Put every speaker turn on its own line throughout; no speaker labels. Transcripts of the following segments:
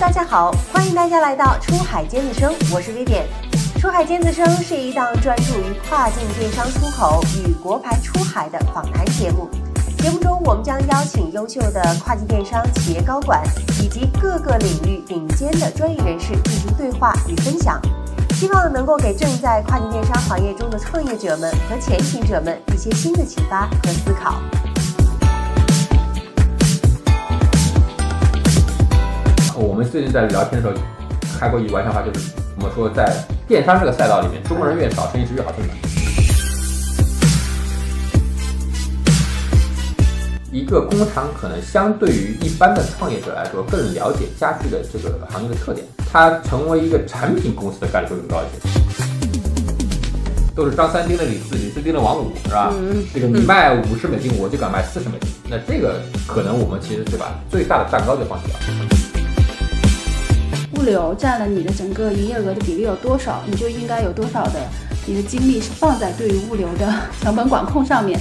大家好，欢迎大家来到出海尖子生，我是 Vivian。出海尖子生是一档专注于跨境电商出口与国牌出海的访谈节目。节目中，我们将邀请优秀的跨境电商企业高管以及各个领域顶尖的专业人士进行对话与分享，希望能够给正在跨境电商行业中的创业者们和前行者们一些新的启发和思考。
我们最近在聊天的时候开过一玩笑话，就是我们说在电商这个赛道里面，中国人越少，生意是越好挣的。一个工厂可能相对于一般的创业者来说，更了解家具的这个行业的特点，它成为一个产品公司的概率会更高一些。都是张三盯着李四，李四盯着王五，是吧？这个你卖五十美金，我就敢卖四十美金。那这个可能我们其实对吧？最大的蛋糕就放弃了。
物流占了你的整个营业额的比例有多少，你就应该有多少的你的精力是放在对于物流的 成本管控上面。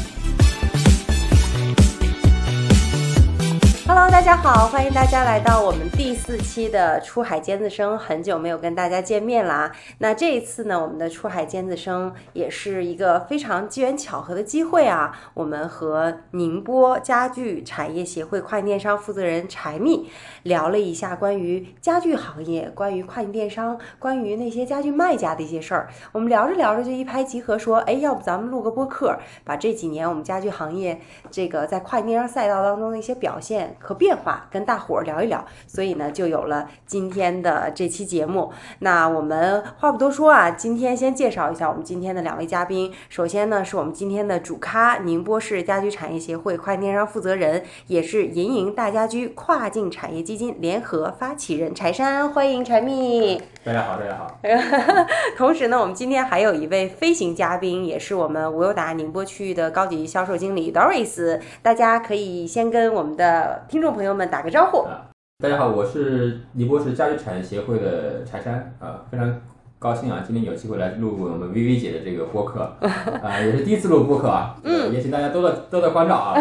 Hello，大家好，欢迎大家来到我们第四期的出海尖子生。很久没有跟大家见面啦。那这一次呢，我们的出海尖子生也是一个非常机缘巧合的机会啊。我们和宁波家具产业协会跨境电商负责人柴蜜聊了一下关于家具行业、关于跨境电商、关于那些家具卖家的一些事儿。我们聊着聊着就一拍即合，说，哎，要不咱们录个播客，把这几年我们家具行业这个在跨境电商赛道当中的一些表现和变化，跟大伙儿聊一聊。所以呢，就有了今天的这期节目。那我们话不多说啊，今天先介绍一下我们今天的两位嘉宾。首先呢，是我们今天的主咖，宁波市家居产业协会跨境电商负责人，也是银营大家居跨境产业基金联合发起人柴山，欢迎柴蜜。
大家好，大家好。
同时呢，我们今天还有一位飞行嘉宾，也是我们无忧达宁波区域的高级销售经理 Doris。大家可以先跟我们的听众朋友们打个招呼。
大家好，我是宁波市家居产业协会的柴山啊，非常高兴啊，今天有机会来录我们薇薇姐的这个播客 啊，也是第一次录播客啊，嗯，也请大家多多多多关照啊。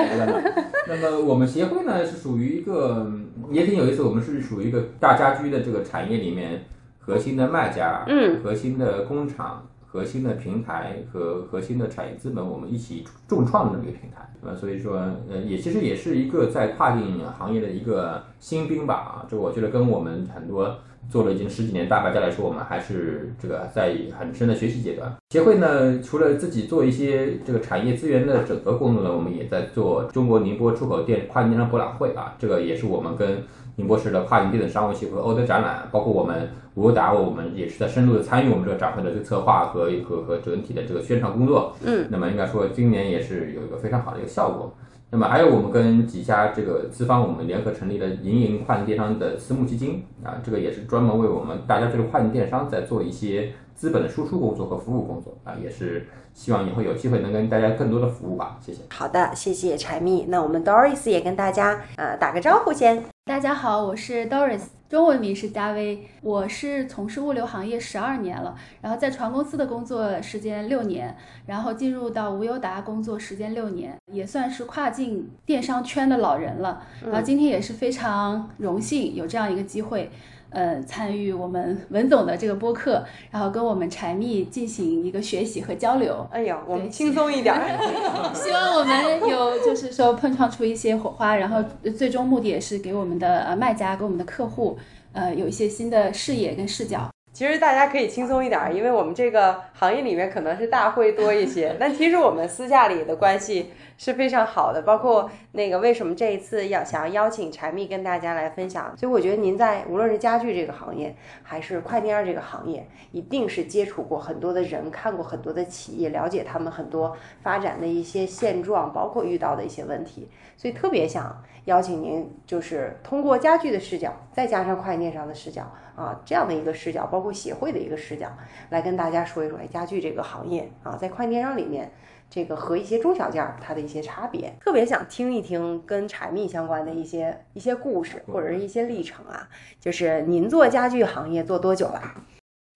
那么我们协会呢是属于一个也挺有意思，我们是属于一个大家居的这个产业里面核心的卖家，
嗯，
核心的工厂。核心的平台和核心的产业资本，我们一起重创的这么一个平台，对吧？所以说，呃，也其实也是一个在跨境行业的一个新兵吧，啊，这我觉得跟我们很多做了已经十几年大卖家来说，我们还是这个在很深的学习阶段。协会呢，除了自己做一些这个产业资源的整合工作呢，我们也在做中国宁波出口店跨境电商博览会啊，这个也是我们跟宁波市的跨境电子商务协会欧德展览，包括我们。无忧达，我们也是在深入的参与我们这个展会的这个策划和和和整体的这个宣传工作。
嗯，
那么应该说今年也是有一个非常好的一个效果。那么还有我们跟几家这个资方，我们联合成立了银营跨境电商的私募基金啊，这个也是专门为我们大家这个跨境电商在做一些资本的输出工作和服务工作啊，也是希望以后有机会能跟大家更多的服务吧。谢谢。
好的，谢谢柴蜜。那我们 Doris 也跟大家呃打个招呼先。
大家好，我是 Doris。中文名是嘉薇，我是从事物流行业十二年了，然后在船公司的工作时间六年，然后进入到无忧达工作时间六年，也算是跨境电商圈的老人了。然后今天也是非常荣幸有这样一个机会，呃，参与我们文总的这个播客，然后跟我们柴蜜进行一个学习和交流。
哎呀，我们轻松一点，
希望我们有就是说碰撞出一些火花，然后最终目的也是给我们的呃卖家、给我们的客户。呃，有一些新的视野跟视角。
其实大家可以轻松一点，因为我们这个行业里面可能是大会多一些，但其实我们私下里的关系是非常好的。包括那个为什么这一次要想邀请柴蜜跟大家来分享，所以我觉得您在无论是家具这个行业，还是快递二这个行业，一定是接触过很多的人，看过很多的企业，了解他们很多发展的一些现状，包括遇到的一些问题，所以特别想邀请您，就是通过家具的视角，再加上快电商的视角。啊，这样的一个视角，包括协会的一个视角，来跟大家说一说，哎，家具这个行业啊，在快电商里面，这个和一些中小件儿它的一些差别，特别想听一听跟柴蜜相关的一些一些故事或者是一些历程啊。就是您做家具行业做多久了？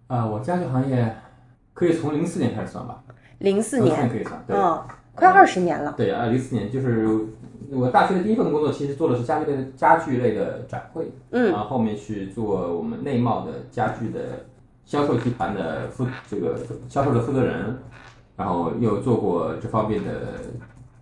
啊，我家具行业可以从零四年开始算吧。
零四年
可以算，对，
嗯，快二十年了。
对啊，零四年就是我大学的第一份工作其实做的是家具类的家具类的展会，
嗯。
然后后面去做我们内贸的家具的销售集团的负这个销售的负责人，然后又做过这方面的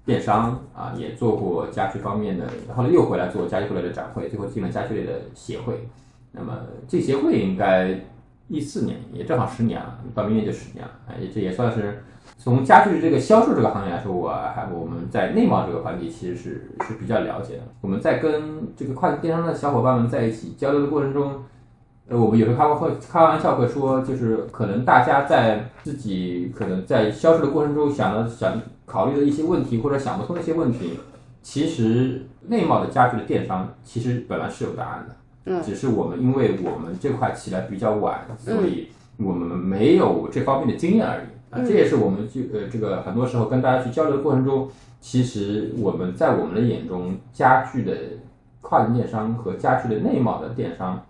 电商啊，也做过家具方面的，后来又回来做家具类的展会，最后进了家具类的协会。那么这协会应该一四年，也正好十年了，到明年就十年了，哎，这也算是从家具这个销售这个行业来说，我还我们在内贸这个环节其实是是比较了解的。我们在跟这个跨境电商的小伙伴们在一起交流的过程中，呃，我们有时候开玩会开玩笑会说，就是可能大家在自己可能在销售的过程中想的想考虑的一些问题，或者想不通的一些问题，其实内贸的家具的电商其实本来是有答案的。
嗯
只是我们因为我们这块起来比较晚，所以我们没有这方面的经验而已。啊，这也是我们就呃这个很多时候跟大家去交流的过程中，其实我们在我们的眼中，家具的跨境电商和家具的内贸的电商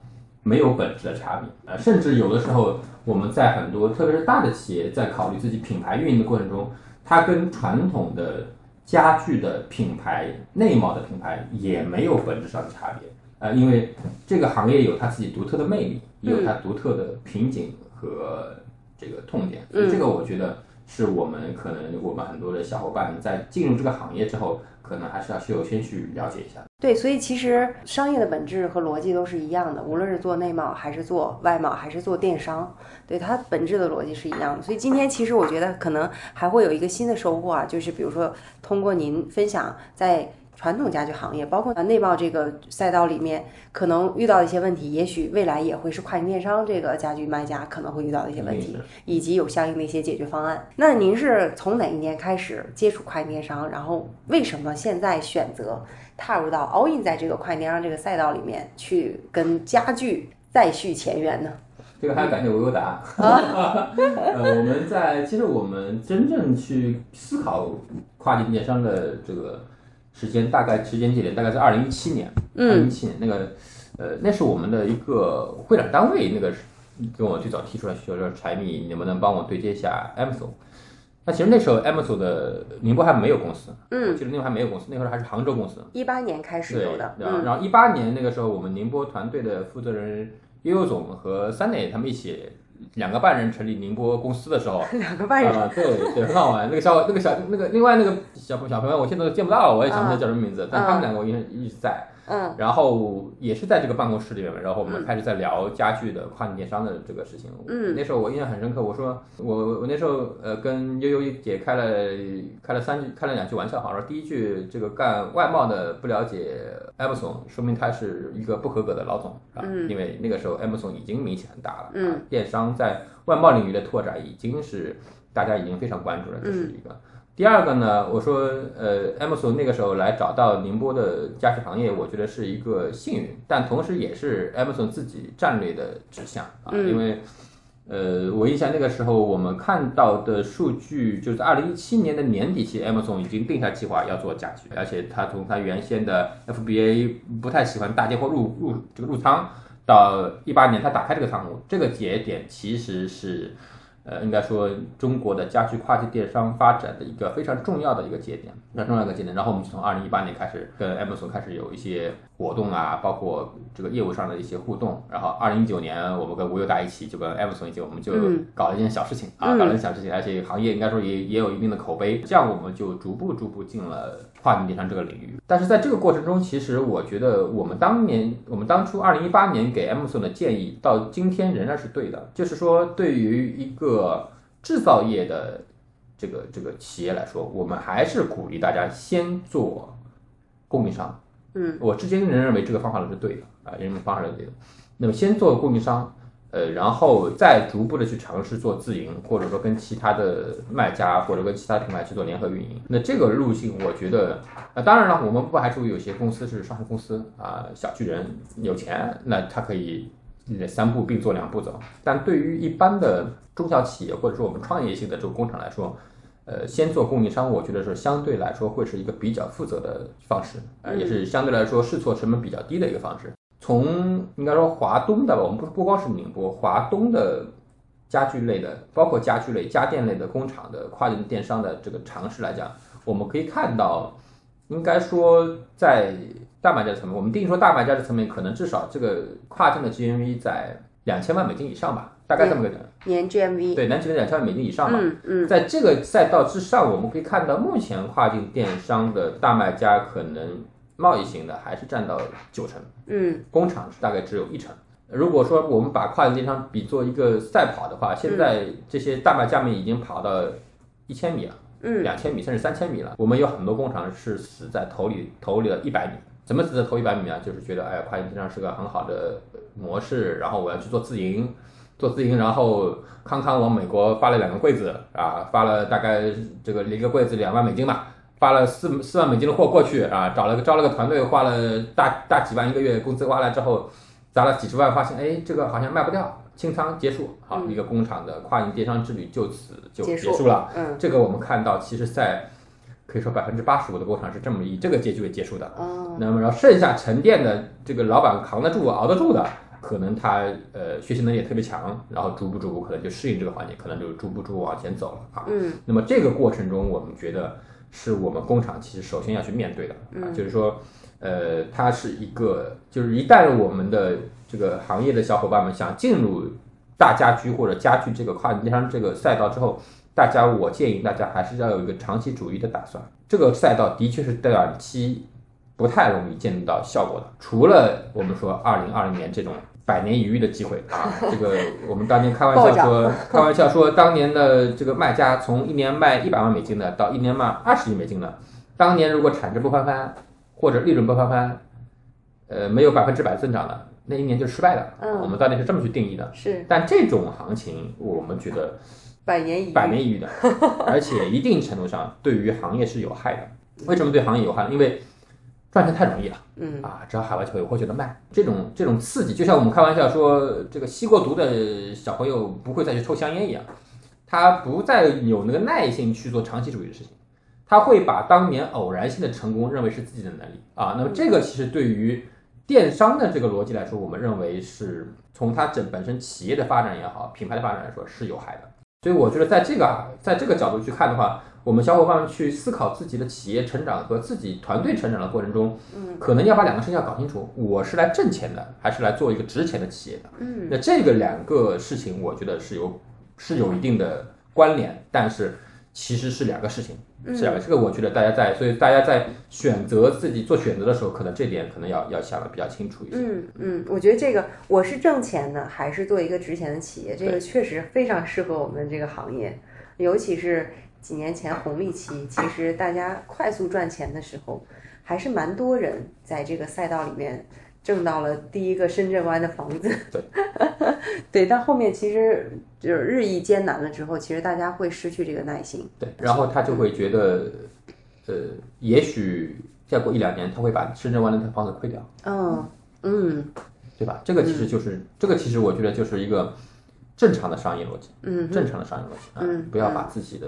没有本质的差别。呃，甚至有的时候我们在很多特别是大的企业在考虑自己品牌运营的过程中，它跟传统的家具的品牌、内贸的品牌也没有本质上的差别。呃，因为这个行业有它自己独特的魅力，也有它独特的瓶颈和这个痛点，所以这个我觉得是我们可能我们很多的小伙伴在进入这个行业之后，可能还是要需要先去了解一下。
对，所以其实商业的本质和逻辑都是一样的，无论是做内贸还是做外贸还是做电商，对它本质的逻辑是一样的。所以今天其实我觉得可能还会有一个新的收获啊，就是比如说通过您分享在。传统家具行业，包括内贸这个赛道里面，可能遇到的一些问题，也许未来也会是跨境电商这个家具卖家可能会遇到的一些问题，以及有相应的一些解决方案。那您是从哪一年开始接触跨境电商？然后为什么现在选择踏入到 all in 在这个跨境电商这个赛道里面去跟家具再续前缘呢？
这个还要感谢维欧达。呃，我们在其实我们真正去思考跨境电商的这个时间，大概时间节点大概在二零一七年。二零一七年那个，呃，那是我们的一个会展单位，那个跟我最早提出来需求说，柴米，能不能帮我对接一下 Amazon？那其实那时候 Amazon 的宁波还没有公司，
嗯，
我记得那时候还没有公司，那时候还是杭州公司。
一八年开始
对
有的，
然后
嗯
然后一八年那个时候，我们宁波团队的负责人悠悠总和三磊他们一起两个半人成立宁波公司的时候，
两个半人，
啊，对对，很好玩。那个小那个小那个另外那个小小朋友，我现在都见不到了，我也想不起来叫什么名字，但他们两个我一直一直在。
嗯。
然后也是在这个办公室里面，然后我们开始在聊家具的跨境电商的这个事情。
嗯。
那时候我印象很深刻，我说我我那时候呃跟悠悠姐开了开了三句开了两句玩笑，好说第一句这个干外贸的不了解 Amazon，说明他是一个不合格的老总啊，
嗯。
因为那个时候 Amazon 已经名气很大了，
嗯
啊，电商在外贸领域的拓展已经是大家已经非常关注了，这是一个。第二个呢，我说，呃，Amazon 那个时候来找到宁波的家具行业，我觉得是一个幸运，但同时也是 Amazon 自己战略的指向啊，
嗯
因为，呃，我印象那个时候我们看到的数据，就是在二零一七年的年底期，Amazon 已经定下计划要做家具，而且它从它原先的 FBA 不太喜欢大接货入入这个入仓，到一八年它打开这个仓库，这个节点其实是。呃，应该说中国的家居跨境电商发展的一个非常重要的一个节点，非常重要的一个节点。然后我们就从二零一八年开始跟 Amazon 开始有一些活动啊，包括这个业务上的一些互动。然后二零一九年我们跟无忧达一起，就跟 Amazon 一起，我们就
嗯
搞了一件小事情、啊，
嗯
搞了一件小事情，而且行业应该说也也有一定的口碑，这样我们就逐步逐步进了跨境电商这个领域。但是在这个过程中，其实我觉得我们当年我们当初二零一八年给 Amazon 的建议，到今天仍然是对的，就是说对于一个制造业的这个这个企业来说，我们还是鼓励大家先做供应商。
嗯，
我至今仍认为这个方法论是对的啊，仍认为方法论是对的。那么先做供应商，呃，然后再逐步的去尝试做自营，或者说跟其他的卖家或者跟其他品牌去做联合运营。那这个路径，我觉得，呃，当然了，我们不排除有些公司是上市公司啊、小巨人有钱，那他可以三步并作两步走。但对于一般的中小企业或者说我们创业性的这个工厂来说，呃，先做供应商，我觉得是相对来说会是一个比较负责的方式，呃，也是相对来说试错成本比较低的一个方式。从应该说华东的吧，我们不不光是宁波，华东的家具类的，包括家具类、家电类的工厂的跨境电商的这个尝试来讲，我们可以看到，应该说在大卖家层面，我们定义说大卖家的层面，可能至少这个跨境的 GMV 在两千万美金以上吧，大概这么个
年 GMV，
对，年 GMV 两千万美金以上吧。
嗯嗯。
在这个赛道之上，我们可以看到，目前跨境电商的大卖家可能贸易型的还是占到九成，
嗯
工厂大概只有一成。如果说我们把跨境电商比作一个赛跑的话，现在这些大卖家们已经跑到一千米了。
嗯
两千米甚至三千米了。我们有很多工厂是死在头里头里的一百米。怎么死在头一百米啊？就是觉得哎呀，跨境电商是个很好的模式，然后我要去做自营，做自营，然后康康往美国发了两个柜子啊，发了大概这个一个柜子两万美金吧，发了四四万美金的货过去啊，找了个招了个团队，花了大大几万一个月工资挖来之后，砸了几十万，发现哎这个好像卖不掉，清仓结束，好、一个工厂的跨境电商之旅就此就
结束
了。
嗯
这个我们看到，其实在可以说百分之八十五的工厂是这么以这个结局为结束的。
哦
那么然后剩下沉淀的这个老板扛得住、熬得住的，可能他呃学习能力也特别强，然后逐步逐步可能就适应这个环境，可能就逐步逐步往前走了啊。
嗯
那么这个过程中，我们觉得是我们工厂其实首先要去面对的啊，就是说，呃，它是一个，就是一旦我们的这个行业的小伙伴们想进入大家居或者家具这个跨境电商这个赛道之后，大家我建议大家还是要有一个长期主义的打算。这个赛道的确是短期不太容易见到效果的，除了我们说二零二零年这种百年一遇的机会啊，这个我们当年开玩笑说，开玩笑说，当年的这个卖家从一年卖一百万美金的到一年卖二十亿美金的，当年如果产值不翻番或者利润不翻番，呃，没有百分之百增长的，那一年就失败了。
嗯
我们当年是这么去定义的。
是
但这种行情，我们觉得
百年一遇，
百年一遇的，而且一定程度上对于行业是有害的。为什么对行业有害？因为赚钱太容易了。
嗯
啊，只要海外就有货就能卖，这种这种刺激，就像我们开玩笑说，这个吸过毒的小朋友不会再去抽香烟一样，他不再有那个耐性去做长期主义的事情，他会把当年偶然性的成功认为是自己的能力啊。那么这个其实对于电商的这个逻辑来说，我们认为是从它整本身企业的发展也好，品牌的发展来说是有害的。所以我觉得在这个在这个角度去看的话，我们小伙伴们去思考自己的企业成长和自己团队成长的过程中，
嗯
可能要把两个事情要搞清楚，我是来挣钱的，还是来做一个值钱的企业的。
嗯
那这个两个事情，我觉得是有是有一定的关联，但是其实是两个事情，是两个。这个我觉得大家在，所以大家在选择自己做选择的时候，可能这点可能要要想的比较清楚一些。
嗯嗯，我觉得这个我是挣钱的，还是做一个值钱的企业，这个确实非常适合我们这个行业，尤其是几年前红利期，其实大家快速赚钱的时候，还是蛮多人在这个赛道里面挣到了第一个深圳湾的房子。
对，
对，但后面其实就是日益艰难了之后，其实大家会失去这个耐心。
对，然后他就会觉得，呃，也许再过一两年，他会把深圳湾那套房子亏掉。
嗯嗯
对吧？这个其实就是、这个，其实我觉得就是一个正常的商业逻辑，
嗯
正常的商业逻辑啊，
嗯。
不要把自己的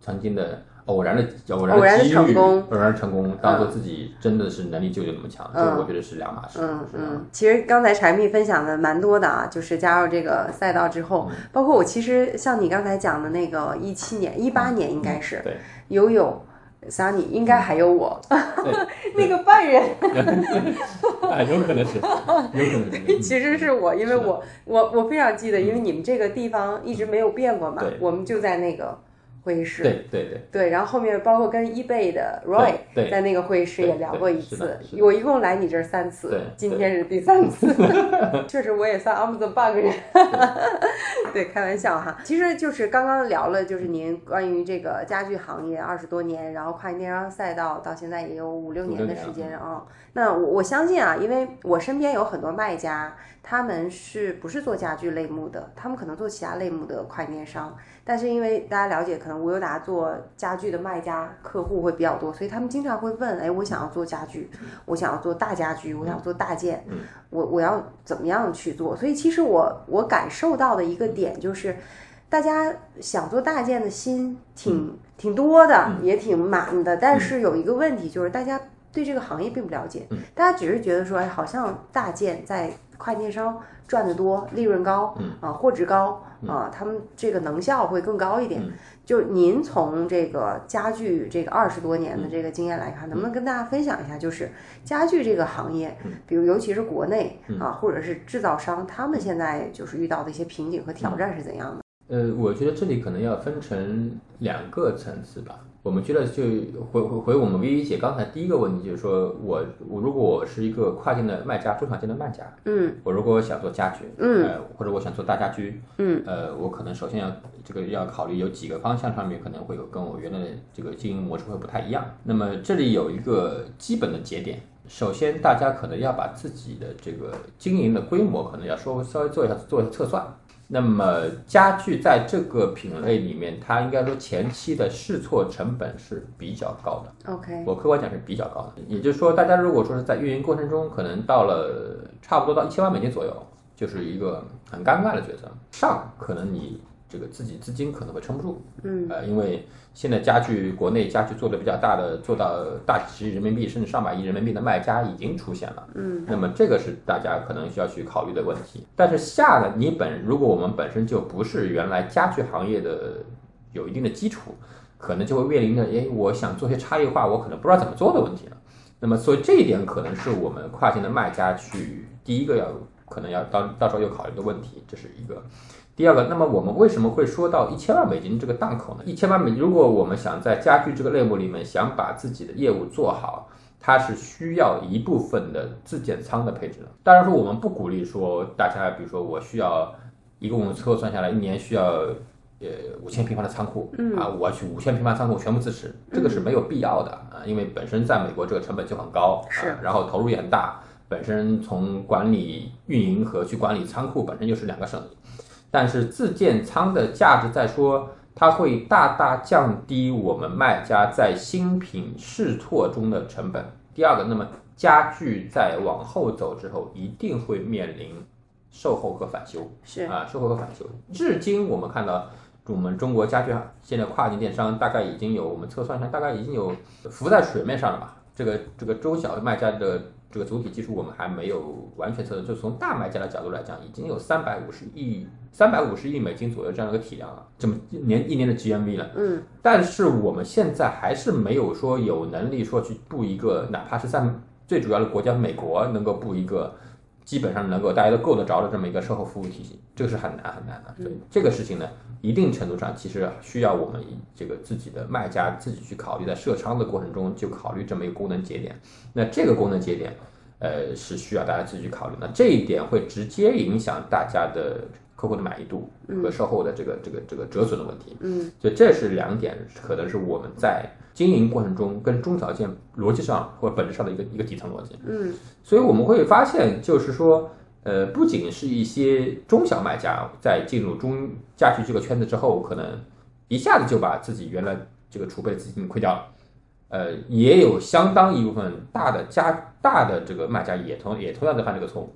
曾经的偶然的偶然
的
机遇、
成功。
偶然成功当做自己真的是能力就有那么强，这个我觉得是两码事。
嗯嗯，其实刚才柴蜜分享的蛮多的啊，就是加入这个赛道之后，
嗯。
包括我其实像你刚才讲的那个一七年、一八年应该是
对。
悠悠。Sunny 应该还有我，
对，
那个半人。
啊，有可能是，有可能是，
其实是我，因为我我我非常记得，因为你们这个地方一直没有变过嘛
对，
我们就在那个会议室，
对对对，
对，然后后面包括跟 eBay 的 Roy 在那个会议室也聊过一次我一共来你这儿三次
对，
今天是第三次，确实我也算 Amazon 半个人，对，开玩笑哈。其实就是刚刚聊了，就是您关于这个家具行业二十多年，然后跨境电商赛道到现在也有五六年的时间啊。那我我相信啊，因为我身边有很多卖家，他们是不是做家具类目的？他们可能做其他类目的跨境电商，但是因为大家了解，可能无忧达做家具的卖家客户会比较多，所以他们经常会问：哎，我想要做家具，我想要做大家居，我想做大件，我我要怎么样去做？所以其实我我感受到的一个点就是，大家想做大件的心挺挺多的，也挺满的，但是有一个问题就是大家。对这个行业并不了解，大家只是觉得说，哎，好像大件在快电商赚得多，利润高，啊，货值高，啊，他们这个能效会更高一点。
嗯
就您从这个家具这个二十多
嗯
年的这个经验来看，能不能跟大家分享一下，就是家具这个行业，
嗯
比如尤其是国内啊，或者是制造商，他们现在就是遇到的一些瓶颈和挑战是怎样的？
呃，我觉得这里可能要分成两个层次吧。我们觉得就回回回我们薇薇姐刚才第一个问题，就是说我我如果我是一个跨境的卖家，中小件的卖家，
嗯
我如果想做家具，
嗯
呃，或者我想做大家居，
嗯，
呃，我可能首先要这个要考虑有几个方向上面可能会有跟我原来的这个经营模式会不太一样。那么这里有一个基本的节点，首先大家可能要把自己的这个经营的规模可能要稍微稍微做一下做一下测算。那么家具在这个品类里面，它应该说前期的试错成本是比较高的。
，OK，
我客观讲是比较高的。也就是说，大家如果说是在运营过程中，可能到了差不多到一千万美金左右，就是一个很尴尬的角色。上可能你这个自己资金可能会撑不住，
嗯
呃，因为现在家具国内家具做的比较大的，做到大几十亿人民币甚至上百亿人民币的卖家已经出现了。
嗯
那么这个是大家可能需要去考虑的问题。但是下呢，你本如果我们本身就不是原来家具行业的有一定的基础，可能就会面临着，哎，我想做些差异化，我可能不知道怎么做的问题了。那么所以这一点可能是我们跨境的卖家去第一个要可能要到到时候要考虑的问题，这是一个。第二个，那么我们为什么会说到一千万美金这个档口呢？一千万美，如果我们想在家具这个类目里面想把自己的业务做好，它是需要一部分的自建仓的配置的。当然说，我们不鼓励说大家，比如说我需要一共测算下来一年需要呃五千平方的仓库，
嗯
啊，我要去五千平方仓库全部自持，这个是没有必要的啊，因为本身在美国这个成本就很高，
是
啊，然后投入也很大，本身从管理运营和去管理仓库本身就是两个生意。但是自建仓的价值在说，它会大大降低我们卖家在新品试错中的成本。第二个，那么家具在往后走之后，一定会面临售后和返修
是
啊，售后和返修。至今我们看到，我们中国家具现在跨境电商大概已经有，我们测算一下，大概已经有浮在水面上了吧？这个这个中小卖家的这个主体基数我们还没有完全测算，就从大卖家的角度来讲，已经有三百五十亿三百五十亿美金左右这样的一个体量了，这么年一年的 GMV 了。
嗯
但是我们现在还是没有说有能力说去布一个，哪怕是在最主要的国家美国能够布一个基本上能够大家都够得着的这么一个售后服务体系，这个是很难很难的。所以这个事情呢，一定程度上其实需要我们这个自己的卖家自己去考虑，在设仓的过程中就考虑这么一个功能节点。那这个功能节点，呃，是需要大家自己去考虑的。这一点会直接影响大家的客户的满意度和售后的这个这个这个折损的问题。
嗯
所以这是两点，可能是我们在经营过程中跟中小件逻辑上或者本质上的一个一个底层逻辑。
嗯
所以我们会发现，就是说，呃，不仅是一些中小卖家在进入中家具这个圈子之后，可能一下子就把自己原来这个储备资金亏掉了，呃，也有相当一部分大的家大的这个卖家也同也同样在犯这个错误，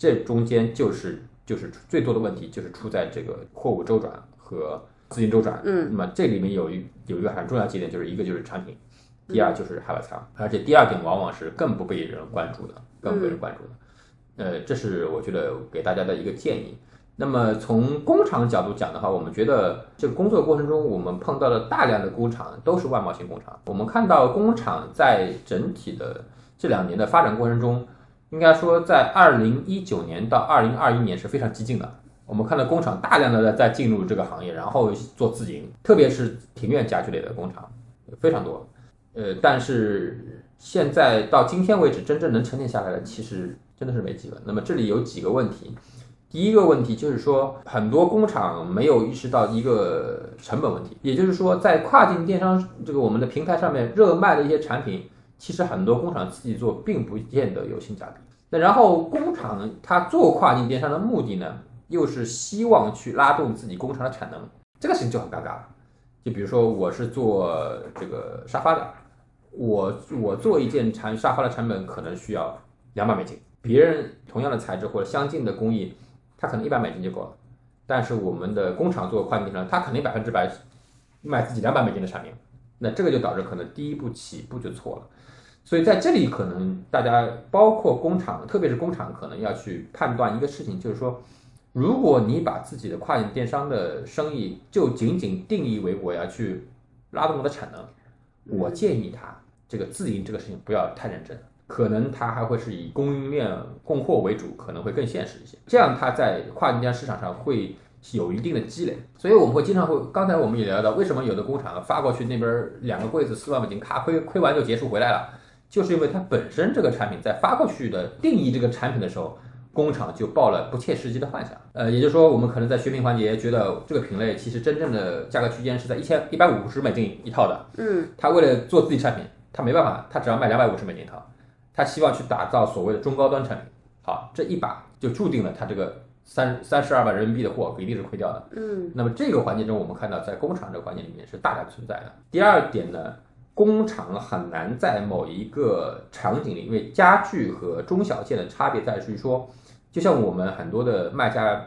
这中间就是就是最多的问题就是出在这个货物周转和资金周转。
嗯
那么这里面有一有一个很重要节点，就是一个就是产品，第二就是海外仓，而且第二点往往是更不被人关注的，更不被人关注的。呃，这是我觉得给大家的一个建议。那么从工厂角度讲的话，我们觉得这个工作过程中，我们碰到了大量的工厂都是外贸型工厂。我们看到工厂在整体的这两年的发展过程中，应该说在二零一九年到二零二一年是非常激进的。我们看到工厂大量的在进入这个行业，然后做自营，特别是庭院家具类的工厂非常多。呃，但是现在到今天为止，真正能沉淀下来的，其实真的是没几个。那么这里有几个问题。第一个问题就是说，很多工厂没有意识到一个成本问题，也就是说，在跨境电商这个我们的平台上面热卖的一些产品，其实很多工厂自己做并不见得有性价比。那然后工厂它做跨境电商的目的呢，又是希望去拉动自己工厂的产能，这个事情就很尴尬了。就比如说我是做这个沙发的，我我做一件产沙发的成本可能需要两百美金，别人同样的材质或者相近的工艺，它可能一百美金就够了。但是我们的工厂做跨境电商，它肯定百分之百卖自己两百美金的产品，那这个就导致可能第一步起步就错了。所以在这里，可能大家包括工厂，特别是工厂，可能要去判断一个事情，就是说，如果你把自己的跨境电商的生意就仅仅定义为我要去拉动我的产能，我建议他这个自营这个事情不要太认真，可能他还会是以供应链供货为主，可能会更现实一些。这样他在跨境电商市场上会有一定的积累，所以我们会经常会，刚才我们也聊到，为什么有的工厂发过去那边两个柜子四万美金，咔亏亏完就结束回来了，就是因为它本身这个产品在发过去的定义这个产品的时候。工厂就抱了不切实际的幻想，呃，也就是说，我们可能在选品环节觉得这个品类其实真正的价格区间是在一千一百五十美金一套的，
嗯，
他为了做自己产品，他没办法，他只要卖两百五十美金一套，他希望去打造所谓的中高端产品，好，这一把就注定了他这个三三十二万人民币的货一定是亏掉的，
嗯，
那么这个环节中，我们看到在工厂这个环节里面是大量存在的。第二点呢，工厂很难在某一个场景里，因为家具和中小件的差别在于说。就像我们很多的卖家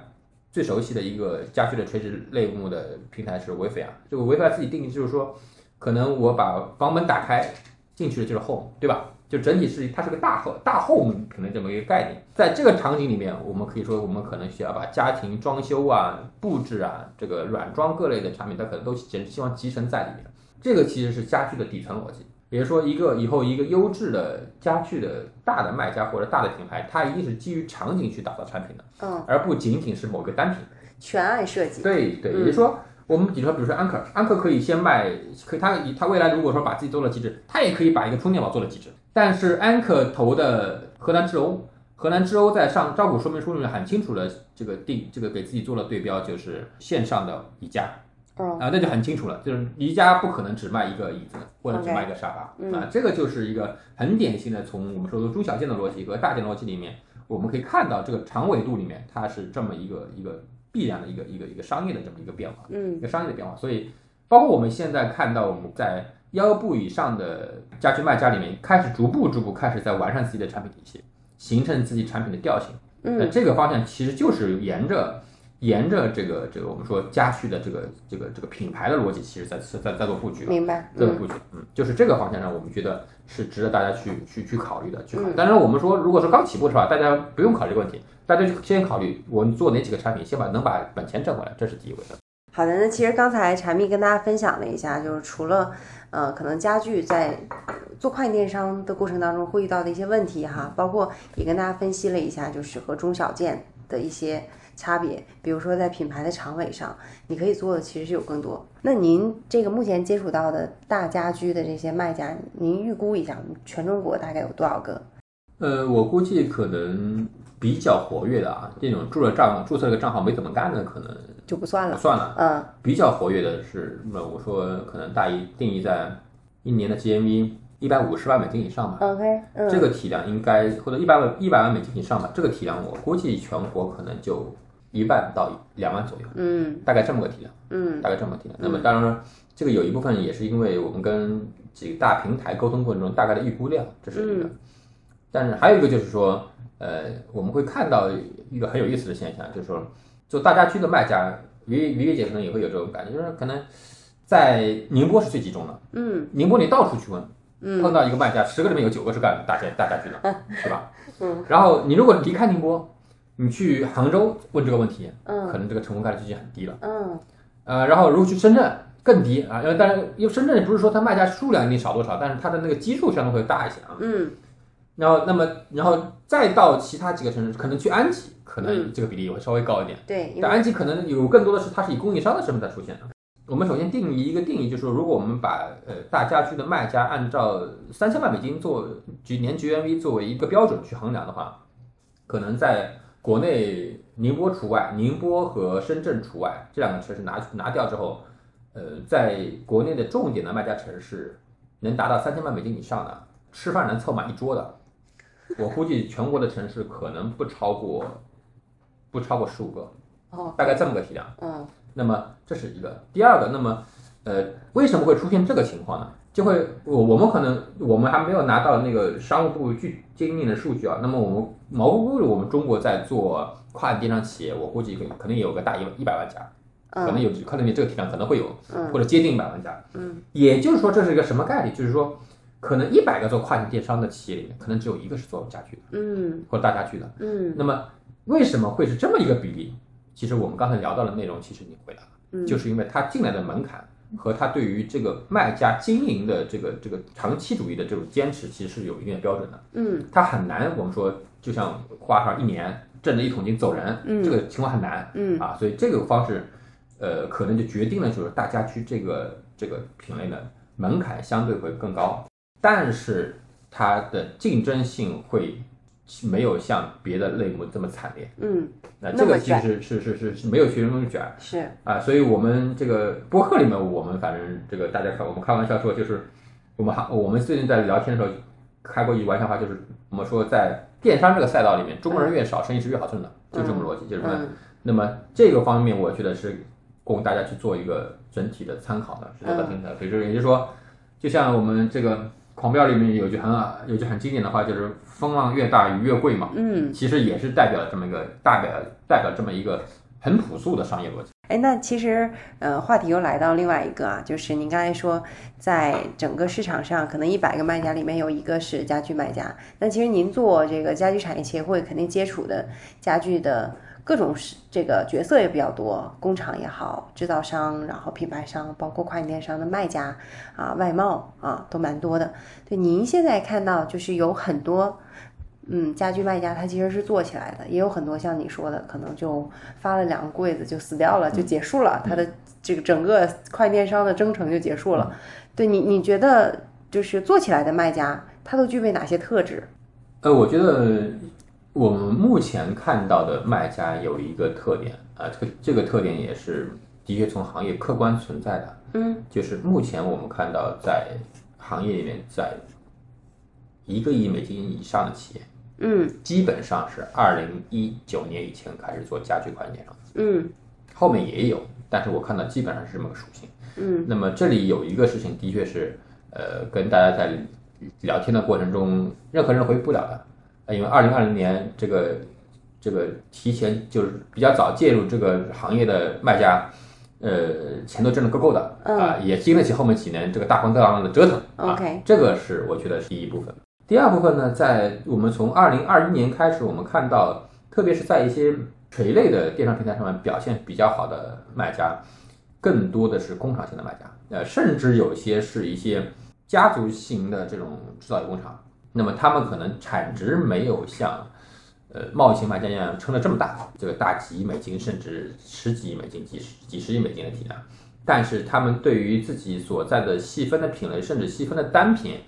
最熟悉的一个家具的垂直类目的平台是维菲啊，这个维菲自己定义就是说，可能我把房门打开进去的就是 home，对吧？就整体是它是个大 home 大 home 可能这么一个概念，在这个场景里面，我们可以说我们可能需要把家庭装修啊、布置啊、这个软装各类的产品，它可能都希希望集成在里面。这个其实是家具的底层逻辑。也就是说，一个以后一个优质的家具的大的卖家或者大的品牌，它一定是基于场景去打造产品的，
嗯，
而不仅仅是某个单品。
全案设计。
对对，也就是说，我们比如说，比如说安克，安克可以先卖，可以它它未来如果说把自己做了极致，它也可以把一个充电宝做了极致。但是安克投的河南之欧，河南之欧在上招股说明书里面很清楚的这个定这个给自己做了对标，就是线上的宜家。啊，那就很清楚了，就是宜家不可能只卖一个椅子或者只卖一个沙发。啊，这个就是一个很典型的从我们说的中小件的逻辑和大件逻辑里面，我们可以看到这个长维度里面它是这么一个一个必然的一个一个一个商业的这么一个变化，
嗯，
一个商业的变化。所以，包括我们现在看到我们在腰部以上的家居卖家里面，开始逐步逐步开始在完善自己的产品体系，形成自己产品的调性。那这个方向其实就是沿着。沿着这个这个我们说家具的这个这个这个品牌的逻辑，其实在在在做布局，
明白？
在做布局，嗯，就是这个方向上，我们觉得是值得大家去去去考虑的，去考虑。当然，我们说如果说刚起步是吧，大家不用考虑这个问题，大家就先考虑我们做哪几个产品，先把能把本钱挣回来，这是第一位的。
好的，那其实刚才柴蜜跟大家分享了一下，就是除了呃可能家具在做跨境电商的过程当中会遇到的一些问题哈，包括也跟大家分析了一下，就是和中小件的一些。差别，比如说在品牌的长尾上，你可以做的其实是有更多。那您这个目前接触到的大家居的这些卖家，您预估一下，全中国大概有多少个？
呃，我估计可能比较活跃的啊，这种注了账、注册个账号没怎么干的，可能
就不算了。
算了，
嗯，
比较活跃的是，那我说可能大一定义在一年的 GMV 一百五十万美金以上吧。
OK，嗯，
这个体量应该或者一百万一百万美金以上吧，这个体量我估计全国可能就。一万到两万左右，
嗯，
大概这么个体量，
嗯，
大概这么个体量。那么当然，这个有一部分也是因为我们跟几个大平台沟通过程中大概的预估量，这是一个。但是还有一个就是说，呃，我们会看到一个很有意思的现象，就是说，做大家居的卖家，于于姐可能也会有这种感觉，就是可能在宁波是最集中的，
嗯，
宁波你到处去问，
嗯，
碰到一个卖家，十个里面有九个是干大家大家居的，是吧？
嗯，
然后你如果离开宁波。你去杭州问这个问题，
嗯，
可能这个成功概率就已经很低了，
嗯，
呃，然后如果去深圳更低啊，因为当然因为深圳不是说它卖家数量一定少多少，但是它的那个基数相对会大一些啊，
嗯，
然后那么然后再到其他几个城市，可能去安吉，可能这个比例会稍微高一点，
对，
但安吉可能有更多的是它是以供应商的身份在出现的。我们首先定义一个定义，就是说如果我们把呃大家居的卖家按照三千万美金做年 GMV 作为一个标准去衡量的话，可能在国内宁波除外，宁波和深圳除外，这两个城市拿拿掉之后，呃，在国内的重点的卖家城市，能达到三千万美金以上的，吃饭能凑满一桌的，我估计全国的城市可能不超过，不超过十五个，
哦，
大概这么个体量。
嗯，
那么这是一个，第二个，那么呃，为什么会出现这个情况呢？就会我我们可能我们还没有拿到那个商务部具经营的数据啊，那么我们毛估估我们中国在做跨境电商企业，我估计可可能有个大一一百万家，可能有可能你这个体量可能会有，或者接近一百万家，
嗯，
也就是说这是一个什么概率？就是说可能一百个做跨境电商的企业里面，可能只有一个是做家具的，
嗯，
或者大家具的，
嗯，
那么为什么会是这么一个比例？其实我们刚才聊到的内容，其实你回答了，
嗯。
就是因为他进来的门槛和他对于这个卖家经营的这个这个长期主义的这种坚持，其实是有一定的标准的。
嗯。
他很难，我们说就像花上一年挣着一桶金走人，
嗯。
这个情况很难。
嗯。
啊，所以这个方式，呃，可能就决定了就是大家去这个这个品类的门槛相对会更高，但是它的竞争性会没有像别的类目这么惨烈。
嗯，
那这个其实是是是是没有学生那么卷。
是。
啊，所以我们这个播客里面，我们反正这个大家开我们开玩笑说，就是我们还我们最近在聊天的时候开过一句玩笑话，就是我们说在电商这个赛道里面，中国人越少，生意是越好挣的，就这么逻辑，就是说，
嗯。
那么这个方面，我觉得是供大家去做一个整体的参考的，是这个听的。所以就是也就是说，就像我们这个《狂飙》里面有句很有句很经典的话，就是“风浪越大，鱼越贵”嘛。
嗯，
其实也是代表了这么一个代表代表这么一个很朴素的商业逻辑。
哎，那其实呃，话题又来到另外一个啊，就是您刚才说，在整个市场上，可能一百个卖家里面有一个是家具卖家。那其实您做这个家具产业协会，肯定接触的家具的各种是这个角色也比较多，工厂也好，制造商，然后品牌商，包括跨境电商的卖家啊，外贸啊，都蛮多的。对，您现在看到就是有很多。嗯，家居卖家他其实是做起来的，也有很多像你说的，可能就发了两个柜子就死掉了，就结束了，他的这个整个快电商的征程就结束了。对你，你觉得就是做起来的卖家，他都具备哪些特质？
呃，我觉得我们目前看到的卖家有一个特点啊，这个这个特点也是的确从行业客观存在的，
嗯，
就是目前我们看到在行业里面，在一个亿美金以上的企业，
嗯。
基本上是二零一九年以前开始做家居跨境电商，
嗯。
后面也有，但是我看到基本上是这么个属性。
嗯。
那么这里有一个事情，的确是，呃，跟大家在聊天的过程中，任何人回避不了的，呃因为二零二零年这个这个提前就是比较早介入这个行业的卖家，呃，钱都挣得够够的，啊、也经得起后面几年这个大风大浪的折腾啊这个是我觉得是第一部分。第二部分呢，在我们从二零二一年开始，我们看到，特别是在一些垂类的电商平台上面表现比较好的卖家，更多的是工厂型的卖家，呃，甚至有些是一些家族型的这种制造业工厂。那么他们可能产值没有像呃贸易型卖家一样撑得这么大，这个大几亿美金，甚至十几亿美金、几十几十亿美金的体量，但是他们对于自己所在的细分的品类，甚至细分的单品，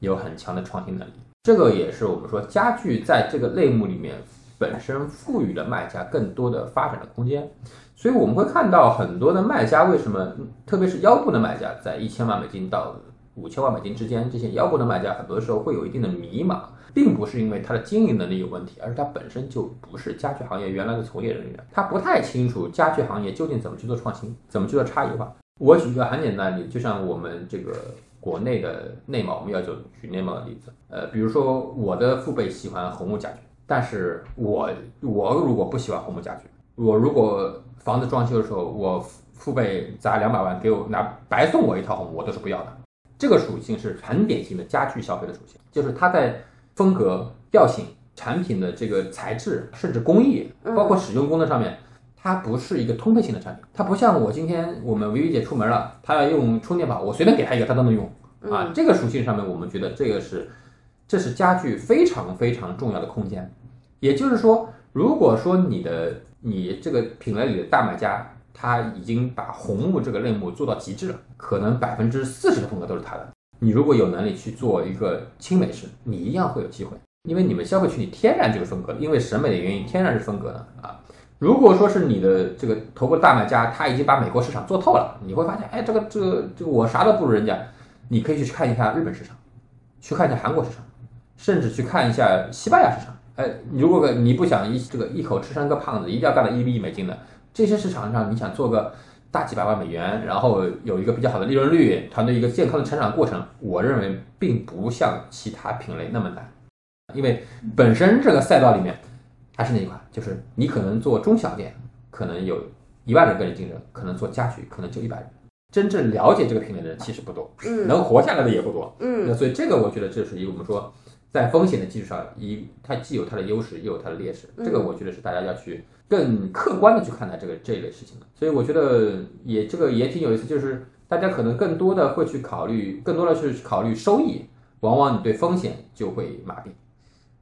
有很强的创新能力。这个也是我们说家具在这个类目里面本身赋予了卖家更多的发展的空间。所以我们会看到很多的卖家为什么，特别是腰部的卖家，在一千万美金到五千万美金之间，这些腰部的卖家很多时候会有一定的迷茫，并不是因为他的经营能力有问题，而是他本身就不是家具行业原来的从业人员，他不太清楚家具行业究竟怎么去做创新，怎么去做差异化。我举一个很简单的例子，就像我们这个国内的内贸，我们要就举内贸的例子，呃，比如说我的父辈喜欢红木家具，但是我我如果不喜欢红木家具，我如果房子装修的时候，我父父辈砸两百万给我拿白送我一套红木，我都是不要的。这个属性是很典型的家具消费的属性，就是它在风格、调性、产品的这个材质，甚至工艺，包括使用功能上面，它不是一个通配性的产品。它不像我今天我们维维姐出门了，她要用充电宝，我随便给她一个，她都能用啊。这个属性上面，我们觉得这个是这是家具非常非常重要的空间。也就是说，如果说你的你这个品类里的大买家，他已经把红木这个类目做到极致了，可能百分之四十的风格都是他的。你如果有能力去做一个轻美式，你一样会有机会，因为你们消费群体天然就是风格，因为审美的原因天然是风格的啊。如果说是你的这个头部大卖家，他已经把美国市场做透了，你会发现，哎，这个这个这个我啥都不如人家，你可以去看一下日本市场，去看一下韩国市场，甚至去看一下西班牙市场。哎，如果你不想一这个一口吃成个胖子，一定要干到一亿美金的这些市场上，你想做个大几百万美元，然后有一个比较好的利润率，团队一个健康的成长过程，我认为并不像其他品类那么难，因为本身这个赛道里面还是那一款，就是你可能做中小店，可能有一万人跟你竞争，可能做家具可能就一百人，真正了解这个品类的人其实不多，
嗯
能活下来的也不多。
嗯
那所以这个我觉得这是一个我们说在风险的基础上，一它既有它的优势，又有它的劣势。这个我觉得是大家要去更客观的去看待这个这一类事情的。所以我觉得也这个也挺有意思，就是大家可能更多的会去考虑，更多的是考虑收益，往往你对风险就会麻痹。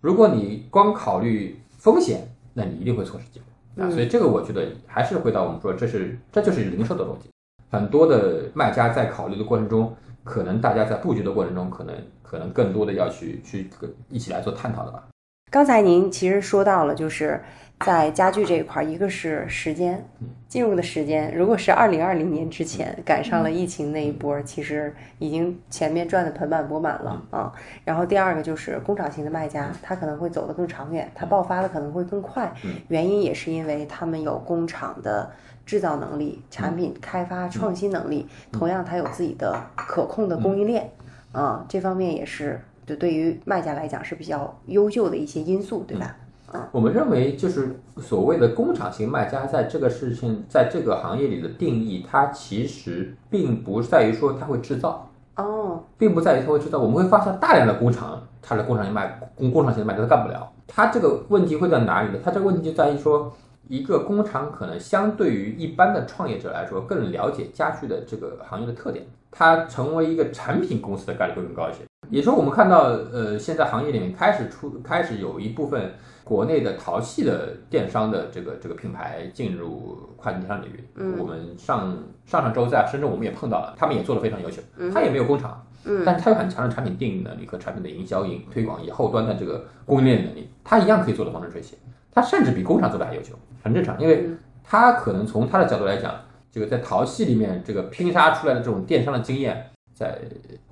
如果你光考虑风险，那你一定会错失机会啊。所以这个我觉得还是回到我们说，这是这就是零售的逻辑。很多的卖家在考虑的过程中，可能大家在布局的过程中，可能可能更多的要去去一起来做探讨的吧。
刚才您其实说到了，就是在家具这一块，一个是时间进入的时间，如果是二零二零年之前赶上了疫情那一波，其实已经前面赚的盆满钵满了啊。然后第二个就是工厂型的卖家，他可能会走得更长远，他爆发的可能会更快，原因也是因为他们有工厂的制造能力、产品开发创新能力，同样它有自己的可控的供应链啊，这方面也是。就对于卖家来讲是比较优秀的一些因素，对吧？
嗯，我们认为就是所谓的工厂型卖家，在这个事情，在这个行业里的定义，它其实并不在于说它会制造
哦，
并不在于它会制造。我们会发现大量的工厂，它的工厂型卖工工厂型卖家都干不了。它这个问题会在哪里呢？它这个问题就在于说，一个工厂可能相对于一般的创业者来说，更了解家具的这个行业的特点，它成为一个产品公司的概率会更高一些。也说，我们看到，呃，现在行业里面开始出，开始有一部分国内的淘系的电商的这个这个品牌进入跨境电商领域。
嗯，
我们上上上周在深圳，我们也碰到了，他们也做的非常优秀。嗯，他也没有工厂，
嗯，
但是他有很强的产品定义能力和产品的营销、营推广以后端的这个供应链能力，他一样可以做的风生水起。他甚至比工厂做的还优秀，很正常，因为他可能从他的角度来讲，这个在淘系里面这个拼杀出来的这种电商的经验。在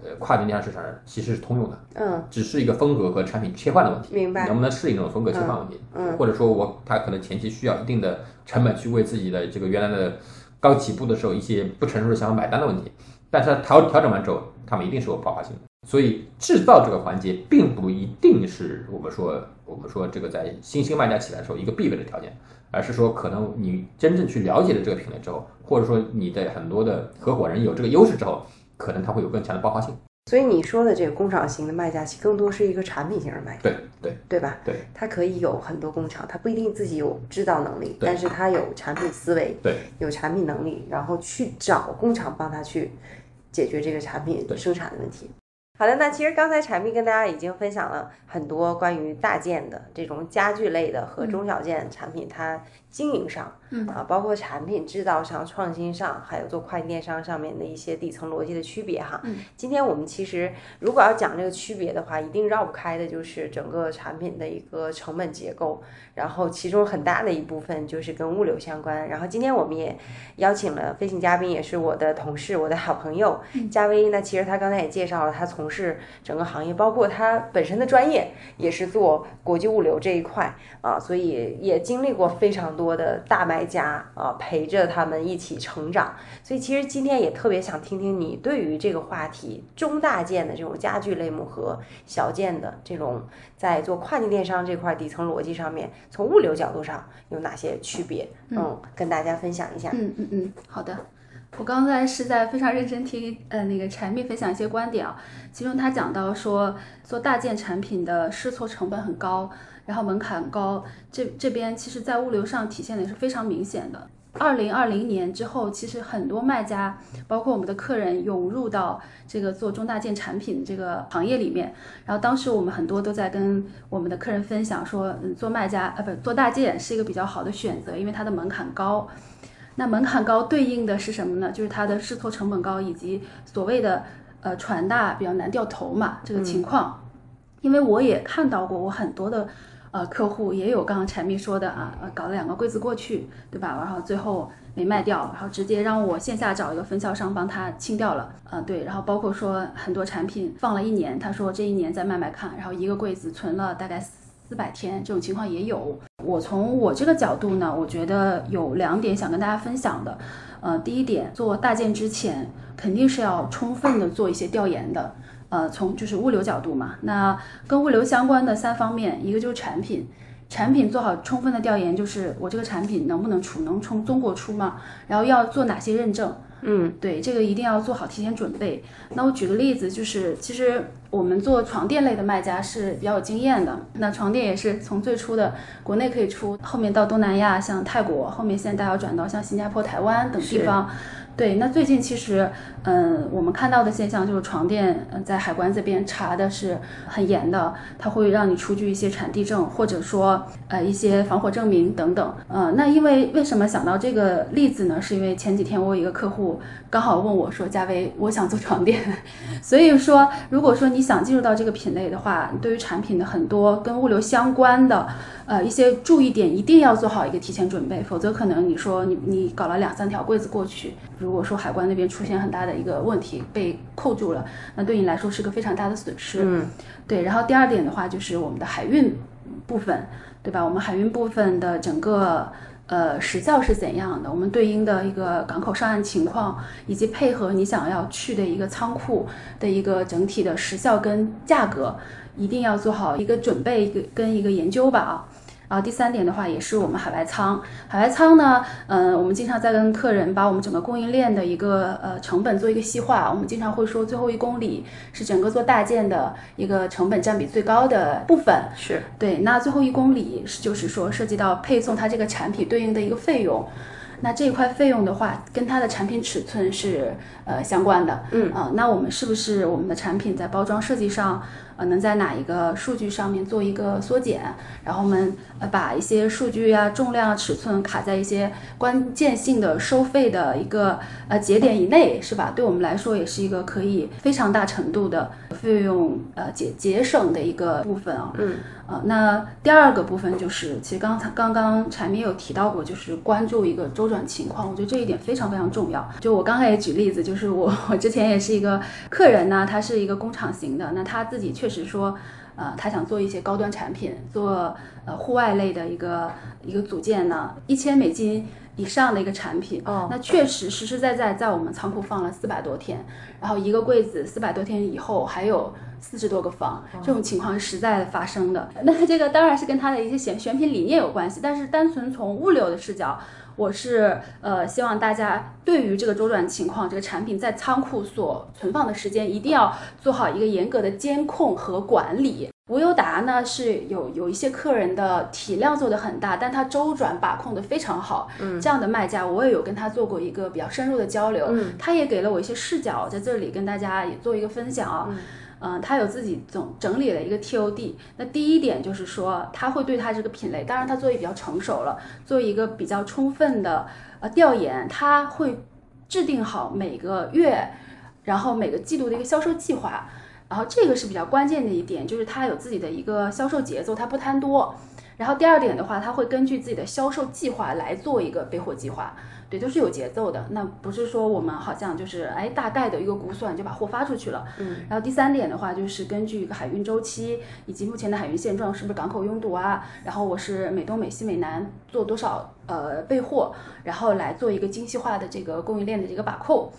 呃跨境电商市场上其实是通用的，
嗯，
只是一个风格和产品切换的问题，
明白？
能不能适应这种风格切换问题？
嗯，
或者说我他可能前期需要一定的成本去为自己的这个原来的刚起步的时候一些不成熟的想法买单的问题，但是他调调整完之后，他们一定是有爆发性的。所以制造这个环节并不一定是我们说我们说这个在新兴卖家起来的时候一个必备的条件，而是说可能你真正去了解了这个品类之后，或者说你的很多的合伙人有这个优势之后。可能他会有更强的爆发性，
所以你说的这个工厂型的卖家，其实更多是一个产品型的卖家，
对对
对吧？
对，
它可以有很多工厂，它不一定自己有制造能力，但是它有产品思维，
对，
有产品能力，然后去找工厂帮他去解决这个产品生产的问题。好的，那其实刚才产品跟大家已经分享了很多关于大件的这种家具类的和中小件产品，它。经营上，
嗯
啊，包括产品制造上、创新上，还有做跨境电商上面的一些底层逻辑的区别哈。
嗯，
今天我们其实如果要讲这个区别的话，一定绕不开的就是整个产品的一个成本结构，然后其中很大的一部分就是跟物流相关。然后今天我们也邀请了飞行嘉宾，也是我的同事，我的好朋友嘉威。那其实他刚才也介绍了，他从事整个行业，包括他本身的专业也是做国际物流这一块啊，所以也经历过非常多。多的大卖家啊，陪着他们一起成长，所以其实今天也特别想听听你对于这个话题中大件的这种家具类目和小件的这种在做跨境电商这块底层逻辑上面，从物流角度上有哪些区别？嗯，跟大家分享一下。
嗯嗯嗯，好的。我刚才是在非常认真听呃那个柴蜜分享一些观点啊，其中他讲到说做大件产品的试错成本很高。然后门槛高，这这边其实，在物流上体现的是非常明显的。二零二零年之后，其实很多卖家，包括我们的客人，涌入到这个做中大件产品这个行业里面。然后当时我们很多都在跟我们的客人分享说，嗯，做卖家啊，不做大件是一个比较好的选择，因为它的门槛高。那门槛高对应的是什么呢？就是它的试错成本高，以及所谓的呃船大比较难掉头嘛这个情况。因为我也看到过，我很多的。呃，客户也有刚刚柴蜜说的啊，搞了两个柜子过去，对吧？然后最后没卖掉，然后直接让我线下找一个分销商帮他清掉了。嗯，对。然后包括说很多产品放了一年，他说这一年再卖卖看，然后一个柜子存了大概四百天，这种情况也有。我从我这个角度呢，我觉得有两点想跟大家分享的。呃，第一点，做大件之前肯定是要充分的做一些调研的。呃，从就是物流角度嘛，那跟物流相关的三方面，一个就是产品，产品做好充分的调研，就是我这个产品能不能出，能从中国出吗？然后要做哪些认证？
嗯，
对，这个一定要做好提前准备。那我举个例子，就是其实我们做床垫类的卖家是比较有经验的。那床垫也是从最初的国内可以出，后面到东南亚，像泰国，后面现在大要转到像新加坡、台湾等地方。对，那最近其实，嗯，我们看到的现象就是床垫，嗯，在海关这边查的是很严的，它会让你出具一些产地证，或者说，呃，一些防火证明等等。呃，那因为为什么想到这个例子呢？是因为前几天我有一个客户刚好问我说：“嘉威，我想做床垫。”所以说，如果说你想进入到这个品类的话，对于产品的很多跟物流相关的。呃，一些注意点一定要做好一个提前准备，否则可能你说你你搞了两三条柜子过去，如果说海关那边出现很大的一个问题被扣住了，那对你来说是个非常大的损失。
嗯，
对。然后第二点的话就是我们的海运部分，对吧？我们海运部分的整个呃时效是怎样的？我们对应的一个港口上岸情况，以及配合你想要去的一个仓库的一个整体的时效跟价格，一定要做好一个准备，一个跟一个研究吧啊。然后第三点的话，也是我们海外仓。海外仓呢，嗯，我们经常在跟客人把我们整个供应链的一个呃成本做一个细化。我们经常会说，最后一公里是整个做大件的一个成本占比最高的部分。
是
对，那最后一公里是就是说涉及到配送它这个产品对应的一个费用。那这一块费用的话，跟它的产品尺寸是呃相关的。
嗯
啊，那我们是不是我们的产品在包装设计上？呃，能在哪一个数据上面做一个缩减，然后我们呃把一些数据啊、重量、啊、尺寸卡在一些关键性的收费的一个呃节点以内，是吧？对我们来说也是一个可以非常大程度的费用呃节节省的一个部分啊。
嗯。
呃，那第二个部分就是，其实刚才刚刚柴明有提到过，就是关注一个周转情况，我觉得这一点非常非常重要。就我刚才也举例子，就是我我之前也是一个客人呢，他是一个工厂型的，那他自己确实说，呃，他想做一些高端产品，做呃户外类的一个一个组件呢，一千美金以上的一个产品，
哦，
那确实实实在在在我们仓库放了四百多天，然后一个柜子四百多天以后还有。四十多个房，这种情况是实在发生的。那这个当然是跟他的一些选选品理念有关系，但是单纯从物流的视角，我是呃希望大家对于这个周转情况，这个产品在仓库所存放的时间，一定要做好一个严格的监控和管理。无忧达呢是有有一些客人的体量做的很大，但他周转把控的非常好。
嗯，
这样的卖家我也有跟他做过一个比较深入的交流。
嗯，
他也给了我一些视角，在这里跟大家也做一个分享啊。
嗯。
嗯，他有自己总整理了一个 TOD。那第一点就是说，他会对他这个品类，当然他做也比较成熟了，做一个比较充分的呃调研，他会制定好每个月，然后每个季度的一个销售计划。然后这个是比较关键的一点，就是他有自己的一个销售节奏，他不贪多。然后第二点的话，他会根据自己的销售计划来做一个备货计划。对，都是有节奏的。那不是说我们好像就是哎大概的一个估算就把货发出去了。
嗯。
然后第三点的话，就是根据一个海运周期以及目前的海运现状，是不是港口拥堵啊？然后我是美东、美西、美南做多少呃备货，然后来做一个精细化的这个供应链的这个把控。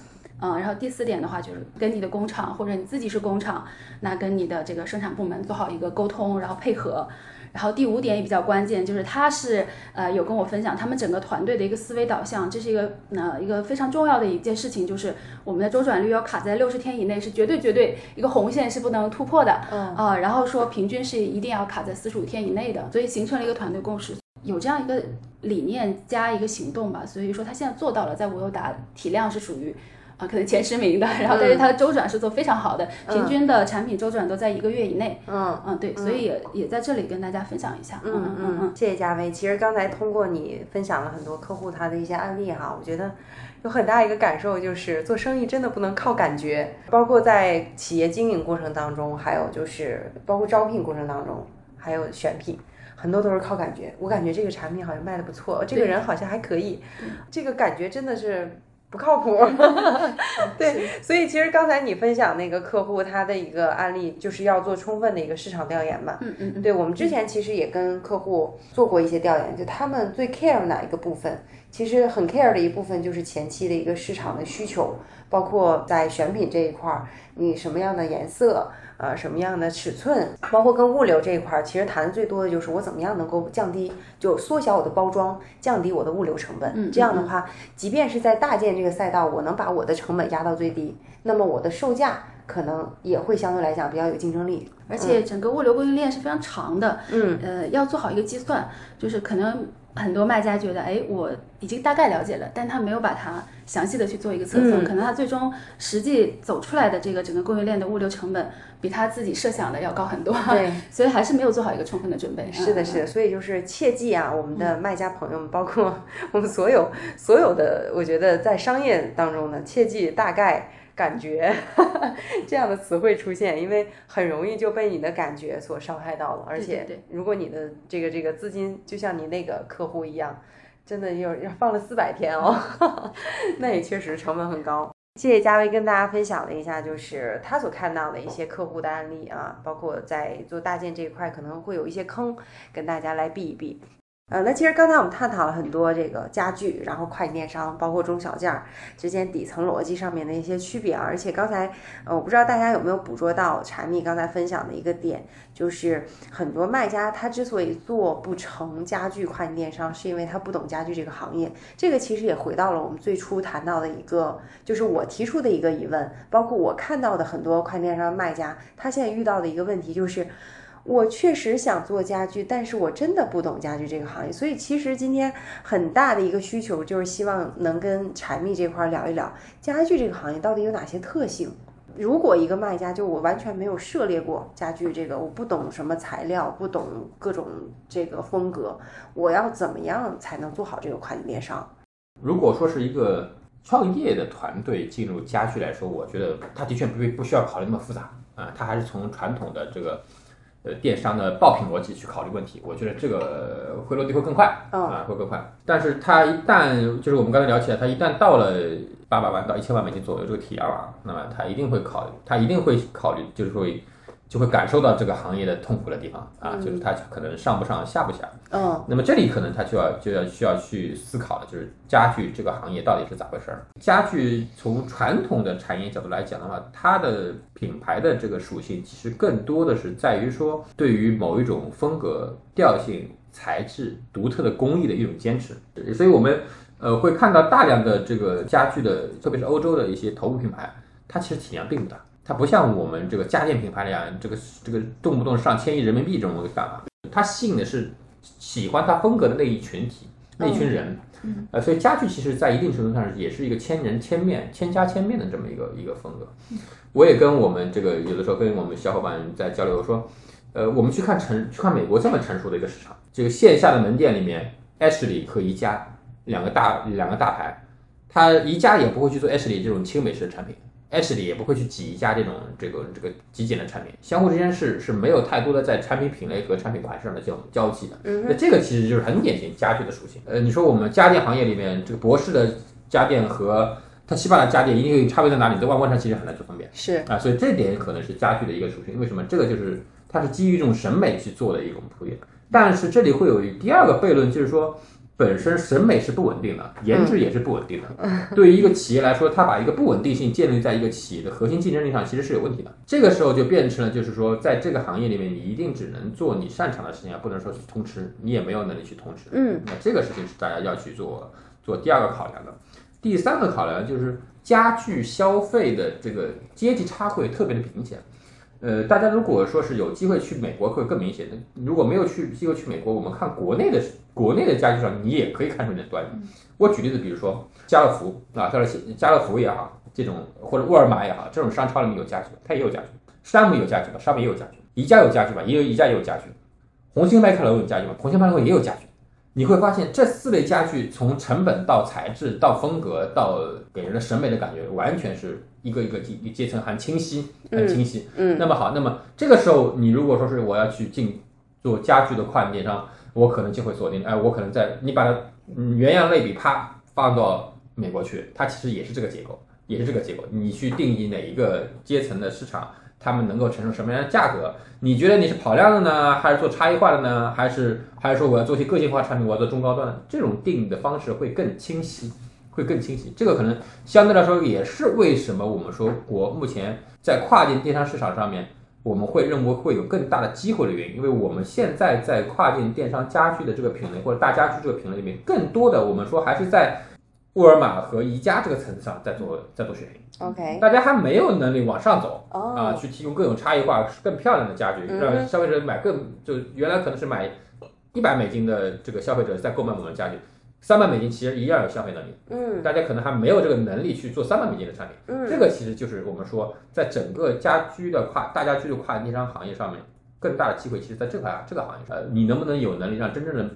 嗯。然后第四点的话，就是跟你的工厂或者你自己是工厂，那跟你的这个生产部门做好一个沟通，然后配合。然后第五点也比较关键，就是他是呃有跟我分享他们整个团队的一个思维导向，这是一个呃一个非常重要的一件事情，就是我们的周转率要卡在六十天以内，是绝对绝对一个红线是不能突破的，
嗯
啊，然后说平均是一定要卡在四十五天以内的，所以形成了一个团队共识，有这样一个理念加一个行动吧，所以说他现在做到了，在无忧达体量是属于。啊，可能前十名的，然后但是它的周转是做非常好的，平均的产品周转都在一个月以内。
嗯
嗯，对，所以也也在这里跟大家分享一下。嗯嗯嗯，
谢谢嘉薇。其实刚才通过你分享了很多客户他的一些案例哈，我觉得有很大一个感受就是做生意真的不能靠感觉，包括在企业经营过程当中，还有就是包括招聘过程当中，还有选品，很多都是靠感觉。我感觉这个产品好像卖的不错，这个人好像还可以，这个感觉真的是。不靠谱，对，所以其实刚才你分享那个客户他的一个案例，就是要做充分的一个市场调研嘛。
嗯嗯。
对我们之前其实也跟客户做过一些调研，就他们最 care 哪一个部分，其实很 care 的一部分就是前期的一个市场的需求，包括在选品这一块儿，你什么样的颜色，呃，什么样的尺寸，包括跟物流这一块儿，其实谈的最多的就是我怎么样能够降低，就缩小我的包装，降低我的物流成本。
嗯
这样的话，即便是在大件这个赛道，我能把我的成本压到最低，那么我的售价可能也会相对来讲比较有竞争力。
而且整个物流供应链是非常长的，
嗯，
呃，要做好一个计算，就是可能很多卖家觉得，哎，我已经大概了解了，但他没有把它详细的去做一个测算，
嗯
可能他最终实际走出来的这个整个供应链的物流成本比他自己设想的要高很多，
对，
所以还是没有做好一个充分的准备。
是的，
嗯
是的，所以就是切记啊，我们的卖家朋友们，包括我们所有所有的，我觉得在商业当中呢，切记大概。感觉 这样的词汇出现，因为很容易就被你的感觉所伤害到了，而且
对
如果你的这个这个资金就像你那个客户一样，真的要要放了四百天哦，那也确实成本很高。谢谢嘉威跟大家分享了一下，就是他所看到的一些客户的案例啊，包括在做搭建这一块可能会有一些坑，跟大家来避一避。呃，那其实刚才我们探讨了很多这个家具，然后跨境电商，包括中小件儿之间底层逻辑上面的一些区别啊。而且刚才呃，我不知道大家有没有捕捉到柴米刚才分享的一个点，就是很多卖家他之所以做不成家具跨境电商，是因为他不懂家具这个行业。这个其实也回到了我们最初谈到的一个，就是我提出的一个疑问，包括我看到的很多跨境电商卖家，他现在遇到的一个问题就是。我确实想做家具，但是我真的不懂家具这个行业，所以其实今天很大的一个需求就是希望能跟柴蜜这块聊一聊家具这个行业到底有哪些特性。如果一个卖家就我完全没有涉猎过家具这个，我不懂什么材料，不懂各种这个风格，我要怎么样才能做好这个跨境电商？
如果说是一个创业的团队进入家具来说，我觉得他的确不不需要考虑那么复杂啊，他还是从传统的这个呃电商的爆品逻辑去考虑问题，我觉得这个呃会落地会更快
嗯
啊，会更快。但是它一旦就是我们刚才聊起来，它一旦到了八百万到一千万美金左右这个体量啊，那么它一定会考虑，他一定会考虑，就是会就会感受到这个行业的痛苦的地方啊，就是他可能上不上下不下。
嗯
那么这里可能他就要就要需要去思考了就是家具这个行业到底是咋回事儿。家具从传统的产业角度来讲的话，它的品牌的这个属性其实更多的是在于说对于某一种风格、调性、材质、独特的工艺的一种坚持。所以我们呃会看到大量的这个家具的，特别是欧洲的一些头部品牌，它其实体量并不大。它不像我们这个家电品牌那样，这个这个动不动上千亿人民币这种干法，它吸引的是喜欢它风格的那一群体、那一群人。
嗯，
呃，所以家具其实在一定程度上也是一个千人千面、千家千面的这么一个一个风格。我也跟我们这个有的时候跟我们小伙伴在交流说，呃，我们去看成去看美国这么成熟的一个市场，这个线下的门店里面，Ashley 和宜家两个大两个大牌，它宜家也不会去做 Ashley 这种轻美式的产品。Ashley 也不会去挤一家这种这个这个极简的产品，相互之间是是没有太多的在产品品类和产品款式上的这种交集的。
嗯
那这个其实就是很典型家具的属性。呃，你说我们家电行业里面，这个博士的家电和它西班牙家电一定差别在哪里？在外观上其实很难去分辨
是
啊，所以这点可能是家具的一个属性。为什么？这个就是它是基于一种审美去做的一种铺垫。但是这里会有第二个悖论，就是说。本身审美是不稳定的，颜值也是不稳定的。对于一个企业来说，它把一个不稳定性建立在一个企业的核心竞争力上，其实是有问题的。这个时候就变成了，就是说，在这个行业里面，你一定只能做你擅长的事情，而不能说去通吃，你也没有能力去通吃。
嗯，
那这个事情是大家要去做做第二个考量的。第三个考量就是家具消费的这个阶级差会特别的明显。呃，大家如果说是有机会去美国，会更明显的。如果没有去机会去美国，我们看国内的国内的家具上，你也可以看出一点端倪。我举例子，比如说家乐福啊，或者家乐福也好，这种或者沃尔玛也好，这种商超里面有家具，它也有家具。山姆有家具吧，山姆也有家具。宜家有家具吧，也有宜家也有家具。红星麦凯伦有家具吧，红星麦凯伦也有家具。你会发现这四类家具从成本到材质到风格到给人的审美的感觉，完全是一个一个阶阶层很清晰，很清晰。
嗯
那么好，那么这个时候你如果说是我要去进做家具的跨境电商，我可能就会锁定，哎，我可能在你把它嗯原样类比啪放到美国去，它其实也是这个结构，也是这个结构。你去定义哪一个阶层的市场，他们能够承受什么样的价格？你觉得你是跑量的呢，还是做差异化的呢？还是还是说我要做些个性化产品，我要做中高端的？这种定义的方式会更清晰，会更清晰。这个可能相对来说也是为什么我们说国目前在跨境电商市场上面，我们会认为会有更大的机会的原因，因为我们现在在跨境电商家居的这个品类或者大家居这个品类里面，更多的我们说还是在沃尔玛和宜家这个层次上在做在做选品
，OK，
大家还没有能力往上走。
哦，
啊，去提供更有差异化、更漂亮的家具，
嗯
让消费者买更就原来可能是买一百美金的这个消费者在购买我们的家具，三百美金其实一样有消费能力，
嗯
大家可能还没有这个能力去做三百美金的产品。
嗯，
这个其实就是我们说在整个家居的跨大家居的跨境电商行业上面，更大的机会其实在这块这个行业上，呃，你能不能有能力让真正的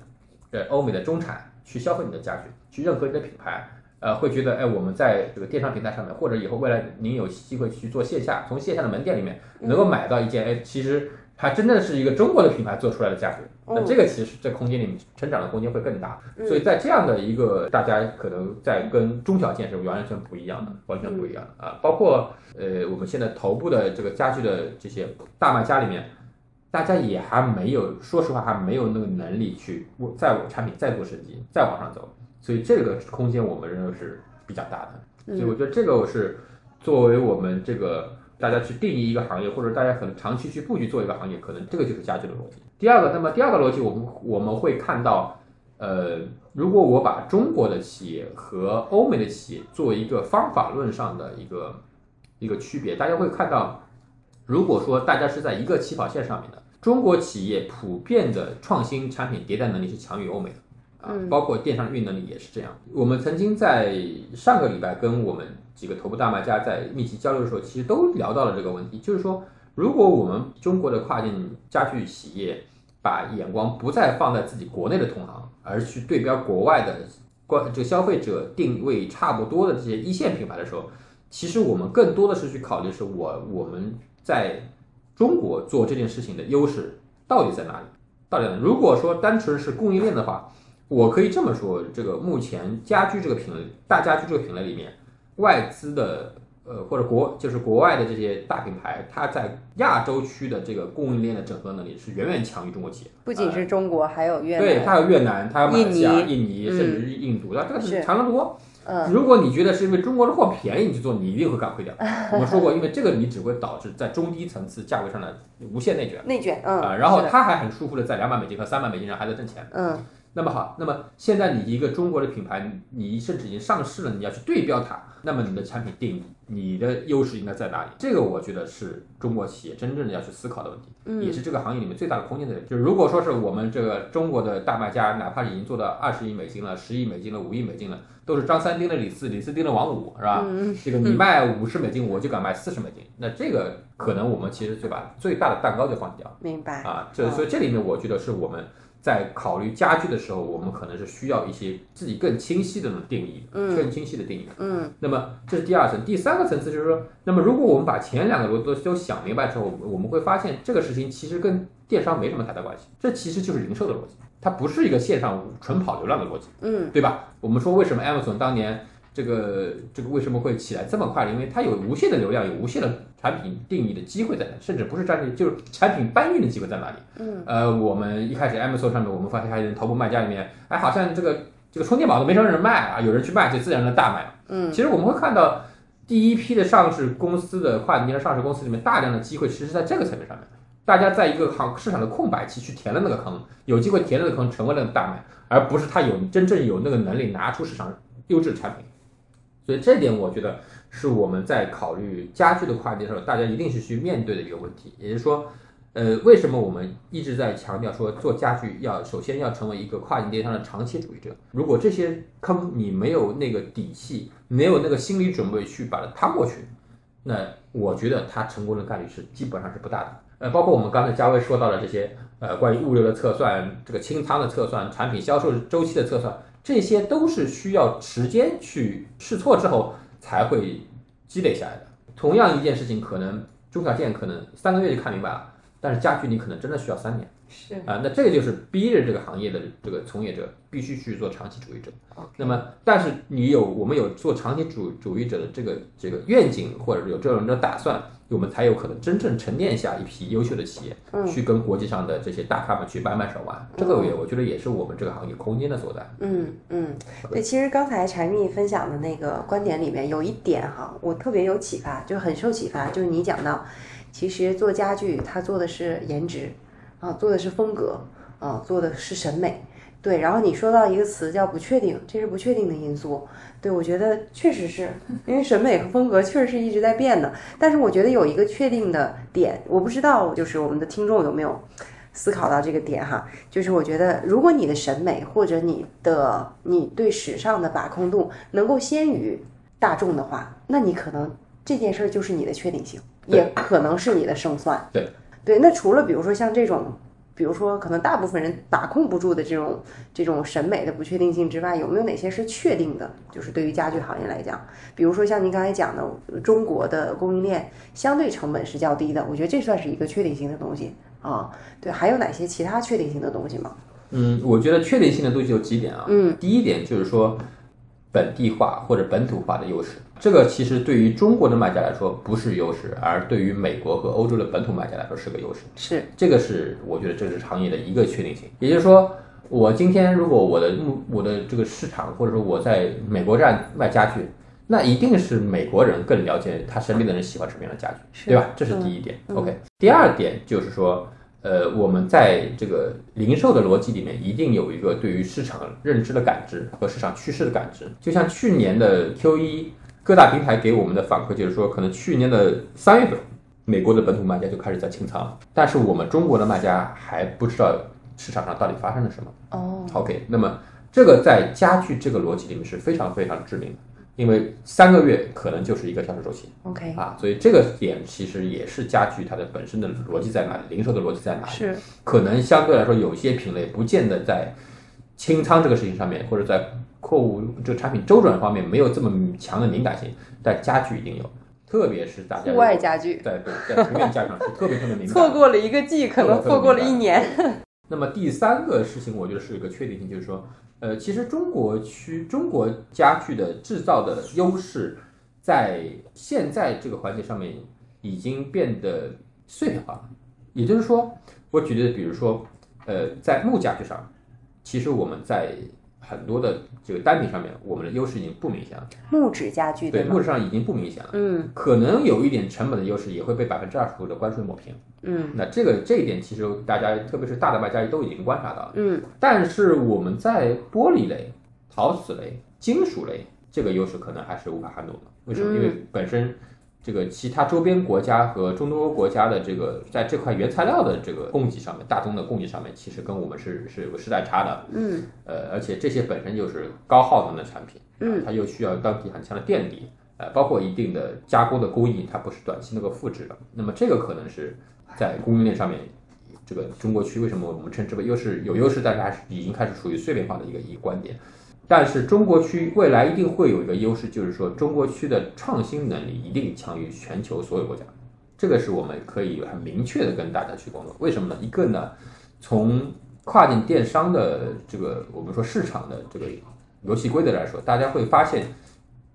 呃欧美的中产去消费你的家具，去认可你的品牌？呃，会觉得，哎，我们在这个电商平台上面，或者以后未来您有机会去做线下，从线下的门店里面能够买到一件，哎，其实还真的是一个中国的品牌做出来的家具，那
嗯
这个其实在空间里面成长的空间会更大。
嗯
所以在这样的一个大家可能在跟中小件是完全不一样的，完全不一样的啊，包括呃我们现在头部的这个家具的这些大卖家里面。大家也还没有，说实话还没有那个能力去在我产品再做升级，再往上走，所以这个空间我们认为是比较大的。
嗯
所以我觉得这个是作为我们这个大家去定义一个行业，或者大家可能长期去布局做一个行业，可能这个就是家具的逻辑。第二个，那么第二个逻辑，我们我们会看到，呃，如果我把中国的企业和欧美的企业做一个方法论上的一个一个区别，大家会看到，如果说大家是在一个起跑线上面的，中国企业普遍的创新产品迭代能力是强于欧美的。啊
嗯，
包括电商运营能力也是这样。我们曾经在上个礼拜跟我们几个头部大卖家在密集交流的时候，其实都聊到了这个问题，就是说，如果我们中国的跨境家具企业把眼光不再放在自己国内的同行，而去对标国外的关这个消费者定位差不多的这些一线品牌的时候，其实我们更多的是去考虑是我我们在中国做这件事情的优势到底在哪里？到底？如果说单纯是供应链的话，我可以这么说，这个目前家居这个品类，大家居这个品类里面，外资的呃或者国就是国外的这些大品牌，它在亚洲区的这个供应链的整合能力是远远强于中国企业。
不仅是中国，还有越南，
对，它有越南，它有马来西亚、
印尼
印尼，
嗯
甚至是印度，那这个
是
是强得多。
嗯
如果你觉得是因为中国的货便宜你去做，你一定会干亏掉。我们说过，因为这个你只会导致在中低层次价位上的无限内卷
内卷，嗯，
啊，然后
是的
它还很舒服的在两百美金和三百美金上还在挣钱。
嗯
那么好，那么现在你一个中国的品牌，你甚至已经上市了，你要去对标它，那么你的产品定义，你的优势应该在哪里？这个我觉得是中国企业真正的要去思考的问题，
嗯
也是这个行业里面最大的空间在这里。就是如果说是我们这个中国的大卖家，哪怕已经做到二十亿美金了、十亿美金了、五亿美金了，都是张三盯着李四，李四盯着王五，是吧？
嗯
这个你卖五十美金，我就敢卖四十美金，那这个可能我们其实就把最大的蛋糕就放掉。
明白，
啊，这所以这里面我觉得是我们在考虑家具的时候，我们可能是需要一些自己更清晰的那种定义，
嗯
更清晰的定义。
嗯
那么这是第二层，第三个层次就是说，那么如果我们把前两个逻辑都都想明白之后，我们会发现这个事情其实跟电商没什么太大关系，这其实就是零售的逻辑，它不是一个线上纯跑流量的逻辑，
嗯
对吧？我们说为什么 Amazon 当年这个这个为什么会起来这么快？因为它有无限的流量，有无限的产品定义的机会在那，甚至不是产品，就是产品搬运的机会在哪里？
嗯
呃，我们一开始 Amazon 上面，我们发现还有头部卖家里面，哎，好像这个这个充电宝都没什么人卖啊，有人去卖就自然的大卖了。
嗯
其实我们会看到第一批的上市公司的跨境电商上市公司里面，大量的机会其实是在这个层面上面。大家在一个行市场的空白期去填了那个坑，有机会填了那个坑，成为了大卖，而不是他有真正有那个能力拿出市场优质产品。所以这点我觉得是我们在考虑家具的跨境的时候，大家一定是去面对的一个问题。也就是说，呃，为什么我们一直在强调说做家具要首先要成为一个跨境电商的长期主义者？如果这些坑你没有那个底气，没有那个心理准备去把它趟过去，那我觉得它成功的概率是基本上是不大的。呃，包括我们刚才嘉威说到的这些，呃，关于物流的测算、这个清仓的测算、产品销售周期的测算，这些都是需要时间去试错之后才会积累下来的。同样一件事情，可能中小件可能三个月就看明白了，但是家具你可能真的需要三年。
是。
啊、那这个就是逼着这个行业的这个从业者必须去做长期主义者。那么，但是你有我们有做长期主主义者的这个这个愿景，或者有这种的打算，我们才有可能真正沉淀下一批优秀的企业，去跟国际上的这些大咖们去掰掰手腕。这个也我觉得也是我们这个行业空间的所在。
嗯嗯，对，其实刚才柴蜜分享的那个观点里面有一点哈，我特别有启发，就很受启发，就是你讲到，其实做家具它做的是颜值啊，做的是风格啊，做的是审美。对，然后你说到一个词叫不确定，这是不确定的因素。对，我觉得确实是因为审美和风格确实是一直在变的，但是我觉得有一个确定的点，我不知道就是我们的听众有没有思考到这个点哈，就是我觉得如果你的审美或者你的你对时尚的把控度能够先于大众的话，那你可能这件事儿就是你的确定性，也可能是你的胜算。
对
对，那除了比如说像这种。比如说，可能大部分人把控不住的这种这种审美的不确定性之外，有没有哪些是确定的？就是对于家具行业来讲，比如说像您刚才讲的，中国的供应链相对成本是较低的，我觉得这算是一个确定性的东西啊。对，还有哪些其他确定性的东西吗？
嗯，我觉得确定性的东西有几点啊。
嗯，
第一点就是说本地化或者本土化的优势，这个其实对于中国的卖家来说不是优势，而对于美国和欧洲的本土卖家来说是个优势。
是，
这个是我觉得这是行业的一个确定性。也就是说，我今天如果我的目我的这个市场，或者说我在美国站卖家具，那一定是美国人更了解他身边的人喜欢什么样的家具，对吧？这是第一点。OK，第二点就是说。呃，我们在这个零售的逻辑里面，一定有一个对于市场认知的感知和市场趋势的感知。就像去年的 Q 一，各大平台给我们的反馈就是说，可能去年的三月份，美国的本土卖家就开始在清仓，但是我们中国的卖家还不知道市场上到底发生了什么。
哦
，OK，那么这个在家具这个逻辑里面是非常非常致命的，因为三个月可能就是一个销售周期。
OK，
啊，所以这个点其实也是家具它的本身的逻辑在哪里，零售的逻辑在哪里？
是，
可能相对来说有些品类不见得在清仓这个事情上面，或者在货物这个产品周转方面没有这么强的敏感性，但家具一定有，特别是大家
户外家具，
在对在平面家具上是特别特别敏感。
错过了一个季，可能错过了一年。
那么第三个事情，我觉得是一个确定性，就是说，呃，其实中国区中国家具的制造的优势，在现在这个环节上面已经变得碎片化了。也就是说，我举例，比如说，呃，在木家具上，其实我们在很多的这个单品上面，我们的优势已经不明显了。
木质家具
对，木？质上已经不明显了。
嗯
可能有一点成本的优势，也会被百分之二十五的关税抹平。
嗯
那这个这一点，其实大家特别是大的卖家都已经观察到了。
嗯
但是我们在玻璃类、陶瓷类、金属类这个优势可能还是无法撼动的。为什么？
嗯
因为本身这个其他周边国家和中东欧国家的这个在这块原材料的这个供给上面，大宗的供给上面，其实跟我们是是有个时代差的。
嗯
呃，而且这些本身就是高耗能的产品，
嗯，
它又需要当地很强的电力，呃，包括一定的加工的工艺，它不是短期能够复制的。那么这个可能是在供应链上面，这个中国区为什么我们称之为优势有优势，但是还是已经开始处于碎片化的一个一个观点。但是中国区未来一定会有一个优势，就是说中国区的创新能力一定强于全球所有国家，这个是我们可以很明确的跟大家去工作。为什么呢？一个呢，从跨境电商的这个我们说市场的这个游戏规则来说，大家会发现，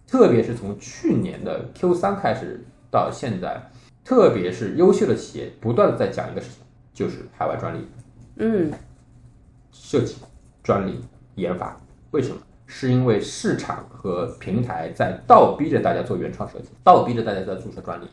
特别是从去年的 Q 三开始到现在，特别是优秀的企业不断的在讲一个事情，就是海外专利
嗯
设计、专利研发。为什么？是因为市场和平台在倒逼着大家做原创设计，倒逼着大家在注册专利。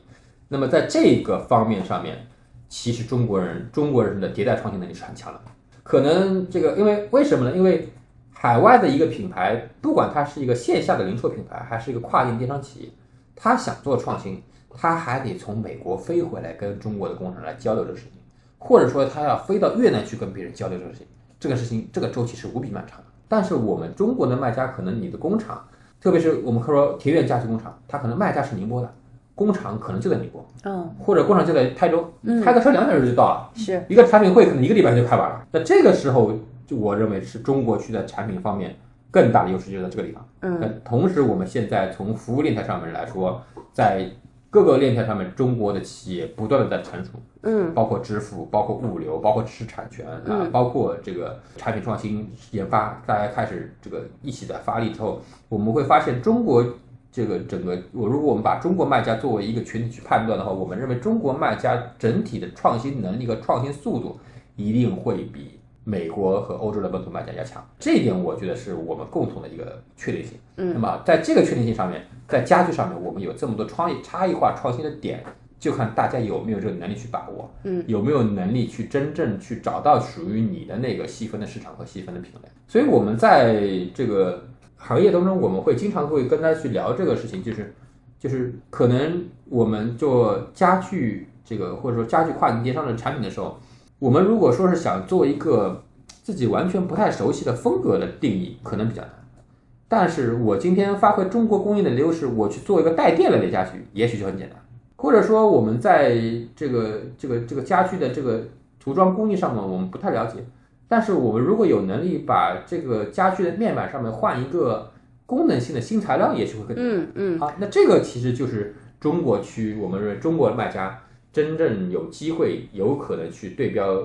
那么在这个方面上面，其实中国人中国人的迭代创新能力是很强的。可能这个因为为什么呢？因为海外的一个品牌，不管它是一个线下的零售品牌，还是一个跨境电商企业，它想做创新，它还得从美国飞回来跟中国的工厂来交流这个事情，或者说它要飞到越南去跟别人交流这个事情。这个事情这个周期是无比漫长的。但是我们中国的卖家，可能你的工厂，特别是我们说田园家具工厂，它可能卖家是宁波的，工厂可能就在宁波，
嗯
或者工厂就在台州，
嗯
开个车两小时就到了。
是
一个产品会可能一个礼拜就开完了。那这个时候，就我认为是中国区在产品方面更大的优势就在这个地方。
嗯
那同时，我们现在从服务链条上面来说，在各个链条上面，中国的企业不断的在成熟，
嗯。
包括支付，包括物流，包括知识产权啊，
嗯。
包括这个产品创新研发，大家开始这个一起在发力之后，我们会发现中国这个整个，我如果我们把中国卖家作为一个群体去判断的话，我们认为中国卖家整体的创新能力和创新速度一定会比美国和欧洲的本土卖家要强，这一点我觉得是我们共同的一个确定性。嗯。那
嗯
么在这个确定性上面，在家具上面，我们有这么多创意差异化创新的点，就看大家有没有这个能力去把握，
嗯，
有没有能力去真正去找到属于你的那个细分的市场和细分的品类。所以我们在这个行业当中，我们会经常会跟大家去聊这个事情，就是就是可能我们做家具这个或者说家具跨境电商的产品的时候，我们如果说是想做一个自己完全不太熟悉的风格的定义，可能比较难。但是我今天发挥中国工艺的优势，我去做一个带电类的家具，也许就很简单。或者说，我们在这个这个这个家具的这个涂装工艺上面，我们不太了解。但是我们如果有能力把这个家具的面板上面换一个功能性的新材料，也许会更
嗯嗯
好。那这个其实就是中国区，我们认为中国的卖家真正有机会、有可能去对标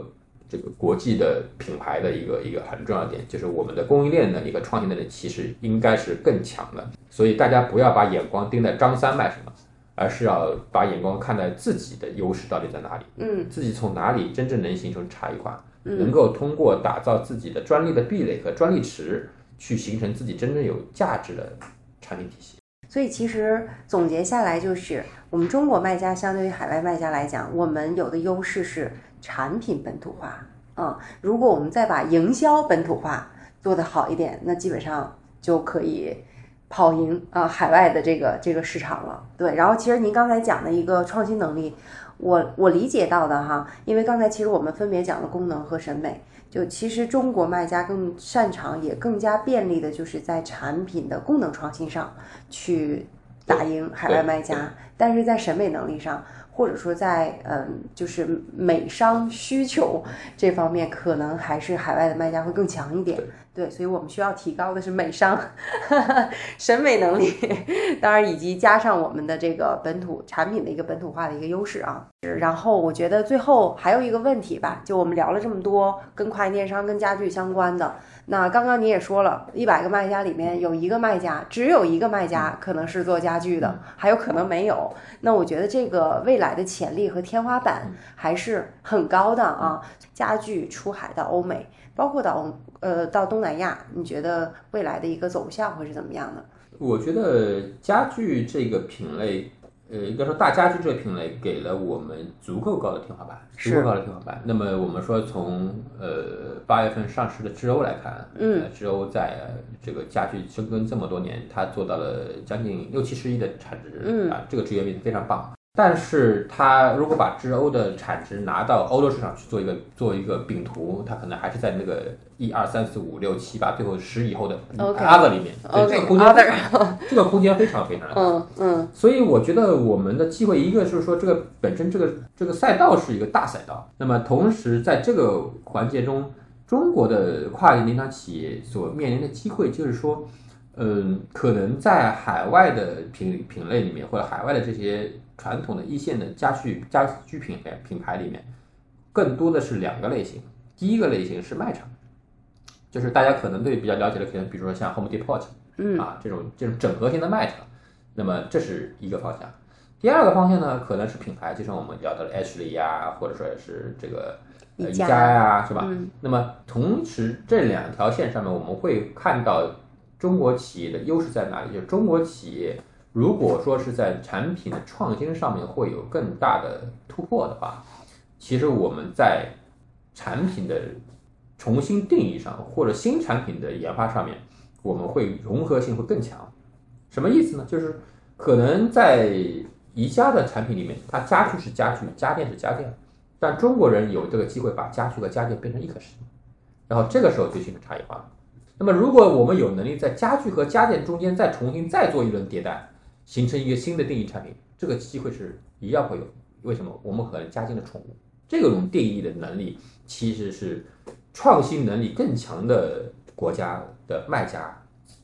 这个国际的品牌的一个一个很重要的点，就是我们的供应链的一个创新能力其实应该是更强的。所以大家不要把眼光盯在张三卖什么，而是要把眼光看在自己的优势到底在哪里，
嗯
自己从哪里真正能形成差异化，
嗯
能够通过打造自己的专利的壁垒和专利池，去形成自己真正有价值的产品体系。
所以其实总结下来就是，我们中国卖家相对于海外卖家来讲，我们有的优势是产品本土化。嗯，如果我们再把营销本土化做得好一点，那基本上就可以跑赢啊、海外的这个这个市场了。对，然后其实您刚才讲的一个创新能力，我我理解到的哈，因为刚才其实我们分别讲了功能和审美。就其实中国卖家更擅长，也更加便利的，就是在产品的功能创新上去打赢海外卖家，但是在审美能力上，或者说在嗯，就是美商需求这方面，可能还是海外的卖家会更强一点。对，所以我们需要提高的是美商 审美能力，当然以及加上我们的这个本土产品的一个本土化的一个优势啊。然后我觉得最后还有一个问题吧，就我们聊了这么多跟跨境电商、跟家具相关的，那刚刚你也说了，一百个卖家里面有一个卖家，只有一个卖家可能是做家具的，还有可能没有。那我觉得这个未来的潜力和天花板还是很高的啊。家具出海到欧美，包括到欧呃到东南亚，你觉得未来的一个走向会是怎么样的？
我觉得家具这个品类，呃，应该说大家具这个品类给了我们足够高的天花板，足够高的天花板。那么我们说从呃八月份上市的知欧来看，
嗯
呃，知欧在呃这个家具深耕这么多年，它做到了将近六七十亿的产值，
嗯
啊，这个职业病非常棒。但是它如果把知欧的产值拿到欧洲市场去做一个做一个饼图，它可能还是在那个一二三四五六七八最后十以后的 other 里面，对这个空间 这个空间非常非常大。
嗯嗯。
所以我觉得我们的机会，一个是说这个本身这个这个赛道是一个大赛道，那么同时在这个环节中，中国的跨境电商企业所面临的机会就是说，嗯，可能在海外的品品类里面，或者海外的这些传统的一线的家具家居品牌品牌里面，更多的是两个类型。第一个类型是卖场，就是大家可能对比较了解的，可能比如说像 Home Depot，
嗯
啊这种这种整合型的卖场，那么这是一个方向。第二个方向呢，可能是品牌，就像我们聊到的 Ashley 呀，或者说是这个呃宜
宜家
家呀，是吧？
嗯
那么同时这两条线上面，我们会看到中国企业的优势在哪里？就是中国企业如果说是在产品的创新上面会有更大的突破的话，其实我们在产品的重新定义上，或者新产品的研发上面，我们会融合性会更强。什么意思呢？就是可能在宜家的产品里面，它家具是家具，家电是家电，但中国人有这个机会把家具和家电变成一个事情，然后这个时候就形成差异化。那么，如果我们有能力在家具和家电中间再重新再做一轮迭代，形成一个新的定义产品，这个机会是一样会有。为什么？我们可能加进了宠物，这种定义的能力其实是创新能力更强的国家的卖家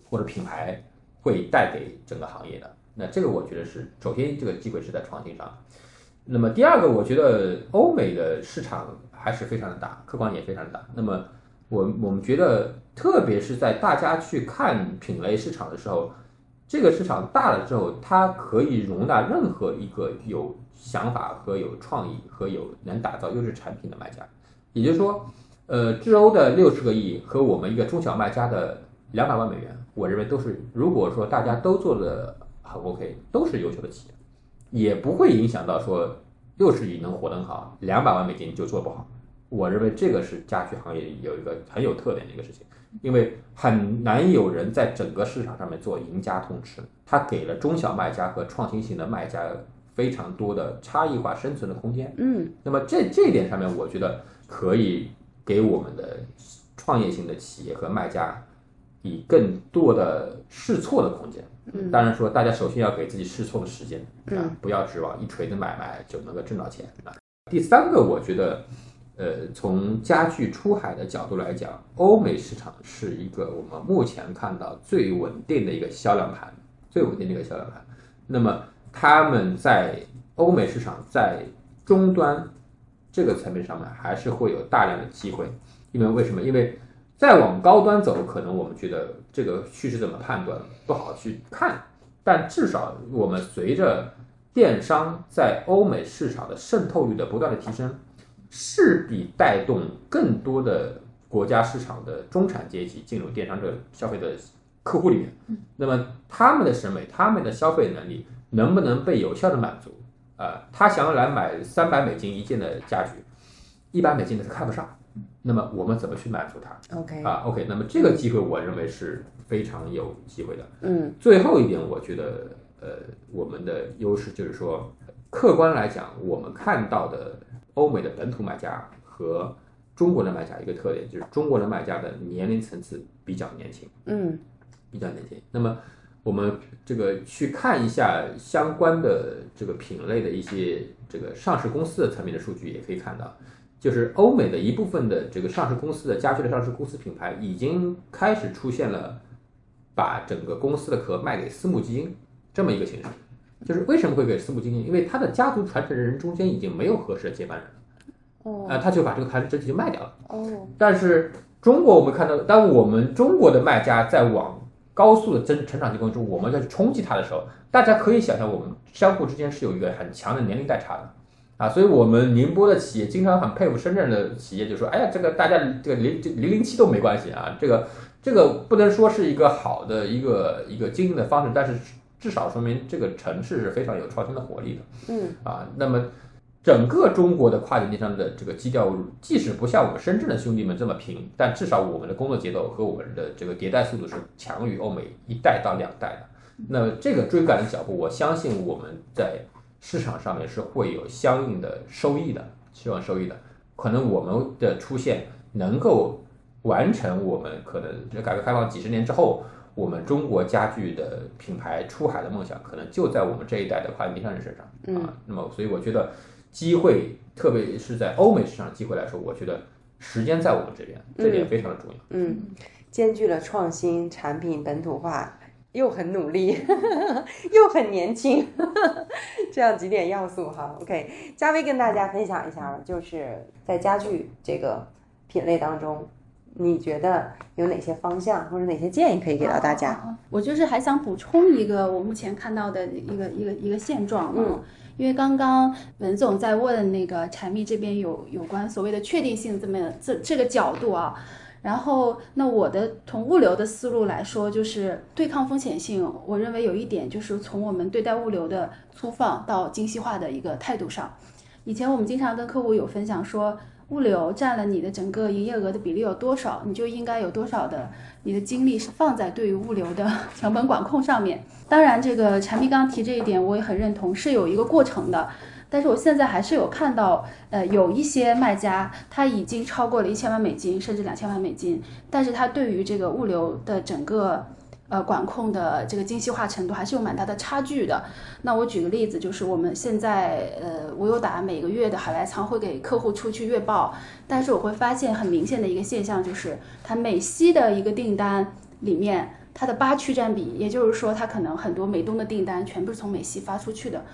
或者品牌会带给整个行业的。那这个我觉得是首先这个机会是在创新上。那么第二个，我觉得欧美的市场还是非常的大，客观也非常的大。那么我我们觉得，特别是在大家去看品类市场的时候，这个市场大了之后，它可以容纳任何一个有想法和有创意和有能打造优质产品的卖家。也就是说，呃，智欧的六十个亿和我们一个中小卖家的两百万美元，我认为都是，如果说大家都做的很 OK，都是优秀的企业。也不会影响到说六十亿能活得很好，两百万美金就做不好。我认为这个是家具行业有一个很有特点的一个事情，因为很难有人在整个市场上面做赢家通吃，它给了中小卖家和创新型的卖家非常多的差异化生存的空间。
嗯，
那么这这一点上面，我觉得可以给我们的创业型的企业和卖家以更多的试错的空间。
嗯
当然说，大家首先要给自己试错的时间，啊
嗯，
不要指望一锤子买卖就能够挣到钱啊。第三个，我觉得，呃，从家具出海的角度来讲，欧美市场是一个我们目前看到最稳定的一个销量盘，最稳定的一个销量盘。那么他们在欧美市场在终端这个层面上面还是会有大量的机会，因为为什么？因为再往高端走，可能我们觉得这个趋势怎么判断不好去看，但至少我们随着电商在欧美市场的渗透率的不断的提升，势必带动更多的国家市场的中产阶级进入电商这个消费的客户里面。那么他们的审美、他们的消费能力能不能被有效的满足？啊、他想要来买三百美金一件的家具，一百美金的他看不上。那么我们怎么去满足他
？，OK，
啊，OK，那么这个机会我认为是非常有机会的。
嗯
最后一点，我觉得呃，我们的优势就是说，客观来讲，我们看到的欧美的本土买家和中国的买家一个特点，就是中国的买家的年龄层次比较年轻，
嗯
比较年轻。那么我们这个去看一下相关的这个品类的一些这个上市公司的层面的数据，也可以看到，就是欧美的一部分的这个上市公司的家居的上市公司品牌已经开始出现了把整个公司的壳卖给私募基金这么一个形式。就是为什么会给私募基金？因为他的家族传承人中间已经没有合适的接班人了，
哦
啊、他就把这个盘整体就卖掉了。
哦，
但是中国我们看到，当我们中国的卖家在往高速的增成长过程中，我们在去冲击它的时候，大家可以想象，我们相互之间是有一个很强的年龄代差的啊，所以我们宁波的企业经常很佩服深圳的企业，就说，哎呀，这个大家这个零零零七都没关系啊，这个这个不能说是一个好的一个一个经营的方式，但是至少说明这个城市是非常有创新的活力的。
嗯
啊，那么整个中国的跨境电商的这个基调，即使不像我们深圳的兄弟们这么平，但至少我们的工作节奏和我们的这个迭代速度是强于欧美一代到两代的。那这个追赶的脚步，我相信我们在市场上面是会有相应的收益的，希望收益的。可能我们的出现能够完成我们可能这改革开放几十年之后，我们中国家具的品牌出海的梦想，可能就在我们这一代的跨境电商人身上。
嗯
啊，那么所以我觉得机会，特别是在欧美市场机会来说，我觉得时间在我们这边，这点非常的重要。
嗯，兼具了创新、产品本土化，又很努力，又很年轻，这样几点要素哈。OK，嘉威跟大家分享一下，就是在家具这个品类当中，你觉得有哪些方向或者哪些建议可以给到大家？
啊我就是还想补充一个我目前看到的一个一个一个现状啊，
嗯
因为刚刚文总在问那个柴蜜这边有有关所谓的确定性这么这这个角度啊，然后那我的从物流的思路来说，就是对抗风险性，我认为有一点就是从我们对待物流的粗放到精细化的一个态度上。以前我们经常跟客户有分享说，物流占了你的整个营业额的比例有多少，你就应该有多少的你的精力是放在对于物流的成本管控上面。当然，这个产品刚刚提这一点，我也很认同，是有一个过程的。但是我现在还是有看到，呃，有一些卖家他已经超过了一千万美金，甚至两千万美金，但是他对于这个物流的整个呃管控的这个精细化程度还是有蛮大的差距的。那我举个例子，就是我们现在呃，无忧打每个月的海外仓会给客户出去月报，但是我会发现很明显的一个现象，就是它美西的一个订单里面，它的八区占比，也就是说，它可能很多美东的订单全部是从美西发出去的。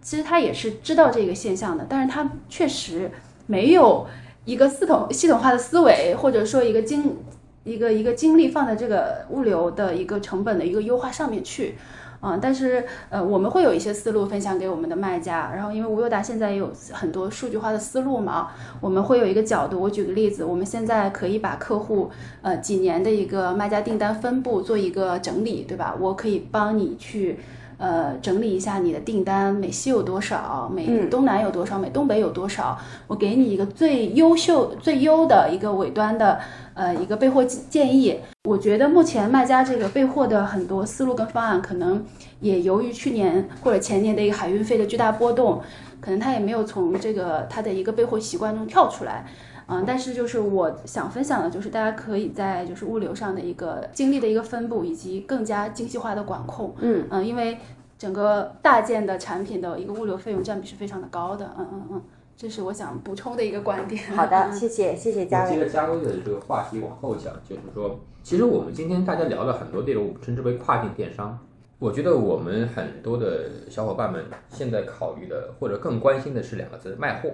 其实他也是知道这个现象的，但是他确实没有一个系统系统化的思维，或者说一个精一个一个精力放在这个物流的一个成本的一个优化上面去。啊，但是呃，我们会有一些思路分享给我们的卖家，然后因为无忧达现在也有很多数据化的思路嘛，我们会有一个角度。我举个例子，我们现在可以把客户呃几年的一个卖家订单分布做一个整理，对吧？我可以帮你去。呃，整理一下你的订单，美西有多少，美东南有多少，美东北有多少？我给你一个最优秀、最优的一个尾端的呃一个备货建议。我觉得目前卖家这个备货的很多思路跟方案，可能也由于去年或者前年的一个海运费的巨大波动，可能他也没有从这个他的一个备货习惯中跳出来。嗯，但是就是我想分享的，就是大家可以在就是物流上的一个精力的一个分布，以及更加精细化的管控。
嗯
嗯，因为整个大件的产品的一个物流费用占比是非常的高的。嗯嗯嗯，这是我想补充的一个观点。
好的，谢谢谢谢嘉威。
接着嘉威的这个话题往后讲，就是说，其实我们今天大家聊了很多内容，称之为跨境电商。我觉得我们很多的小伙伴们现在考虑的，或者更关心的是两个字：卖货。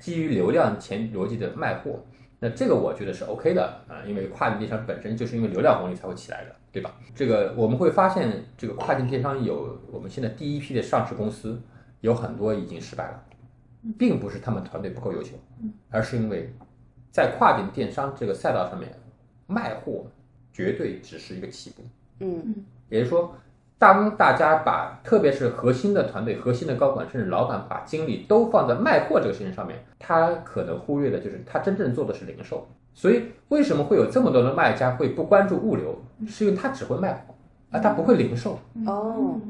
基于流量前逻辑的卖货，那这个我觉得是 OK 的啊，因为跨境电商本身就是因为流量红利才会起来的，对吧？这个我们会发现，这个跨境电商有我们现在第一批的上市公司，有很多已经失败了，并不是他们团队不够优秀，而是因为在跨境电商这个赛道上面，卖货绝对只是一个起步，
嗯，
也就是说。当大家把特别是核心的团队、核心的高管甚至老板把精力都放在卖货这个事情上面，他可能忽略的就是他真正做的是零售。所以为什么会有这么多的卖家会不关注物流？是因为他只会卖货。啊，它不会零售
哦。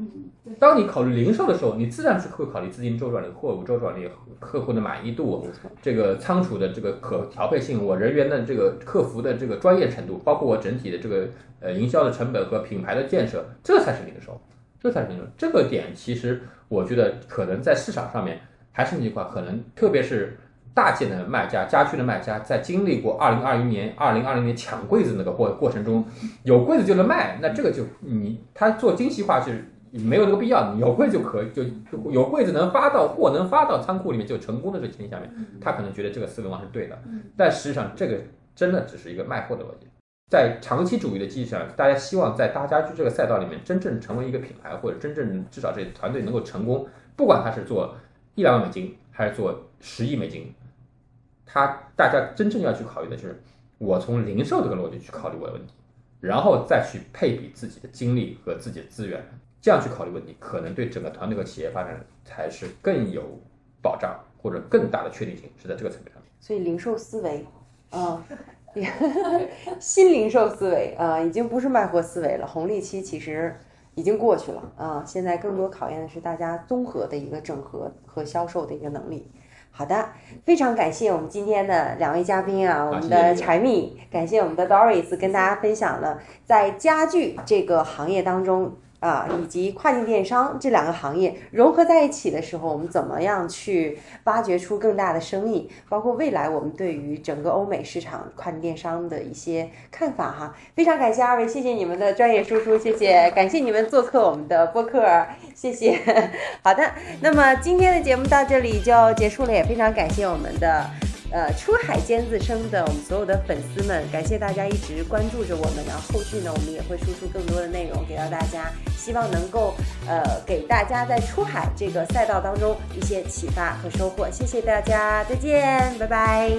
当你考虑零售的时候，你自然是会考虑资金周转率、货物周转率、客户的满意度、这个仓储的这个可调配性、我人员的这个客服的这个专业程度，包括我整体的这个呃营销的成本和品牌的建设，这才是零售，这才是零售。这个点其实我觉得可能在市场上面还是那句话，可能特别是。大件的卖家、家居的卖家，在经历过二零二一年、二零二零年抢柜子那个过过程中，有柜子就能卖，那这个就你他做精细化是没有这个必要，有柜就可以，就有柜子能发到货能发到仓库里面就成功的这个前提下面，他可能觉得这个思维方式是对的，但实际上这个真的只是一个卖货的逻辑，在长期主义的基础上，大家希望在大家居这个赛道里面真正成为一个品牌，或者真正至少这团队能够成功，不管他是做一两万美金还是做十亿美金。他大家真正要去考虑的就是，我从零售这个逻辑去考虑我的问题，然后再去配比自己的精力和自己的资源，这样去考虑问题，可能对整个团队和企业发展才是更有保障或者更大的确定性，是在这个层面上。
所以零售思维，啊，新零售思维啊，已经不是卖货思维了，红利期其实已经过去了啊，现在更多考验的是大家综合的一个整合和销售的一个能力。好的，非常感谢我们今天的两位嘉宾啊，我们的柴米，感谢我们的 Doris 跟大家分享了在家具这个行业当中。啊，以及跨境电商这两个行业融合在一起的时候，我们怎么样去挖掘出更大的生意？包括未来我们对于整个欧美市场跨境电商的一些看法哈。非常感谢二位，谢谢你们的专业输出，谢谢，感谢你们做客我们的播客，谢谢。好的，那么今天的节目到这里就结束了，也非常感谢我们的。呃，出海尖子生的我们所有的粉丝们，感谢大家一直关注着我们。然后后续呢，我们也会输出更多的内容给到大家，希望能够呃给大家在出海这个赛道当中一些启发和收获。谢谢大家，再见，拜拜。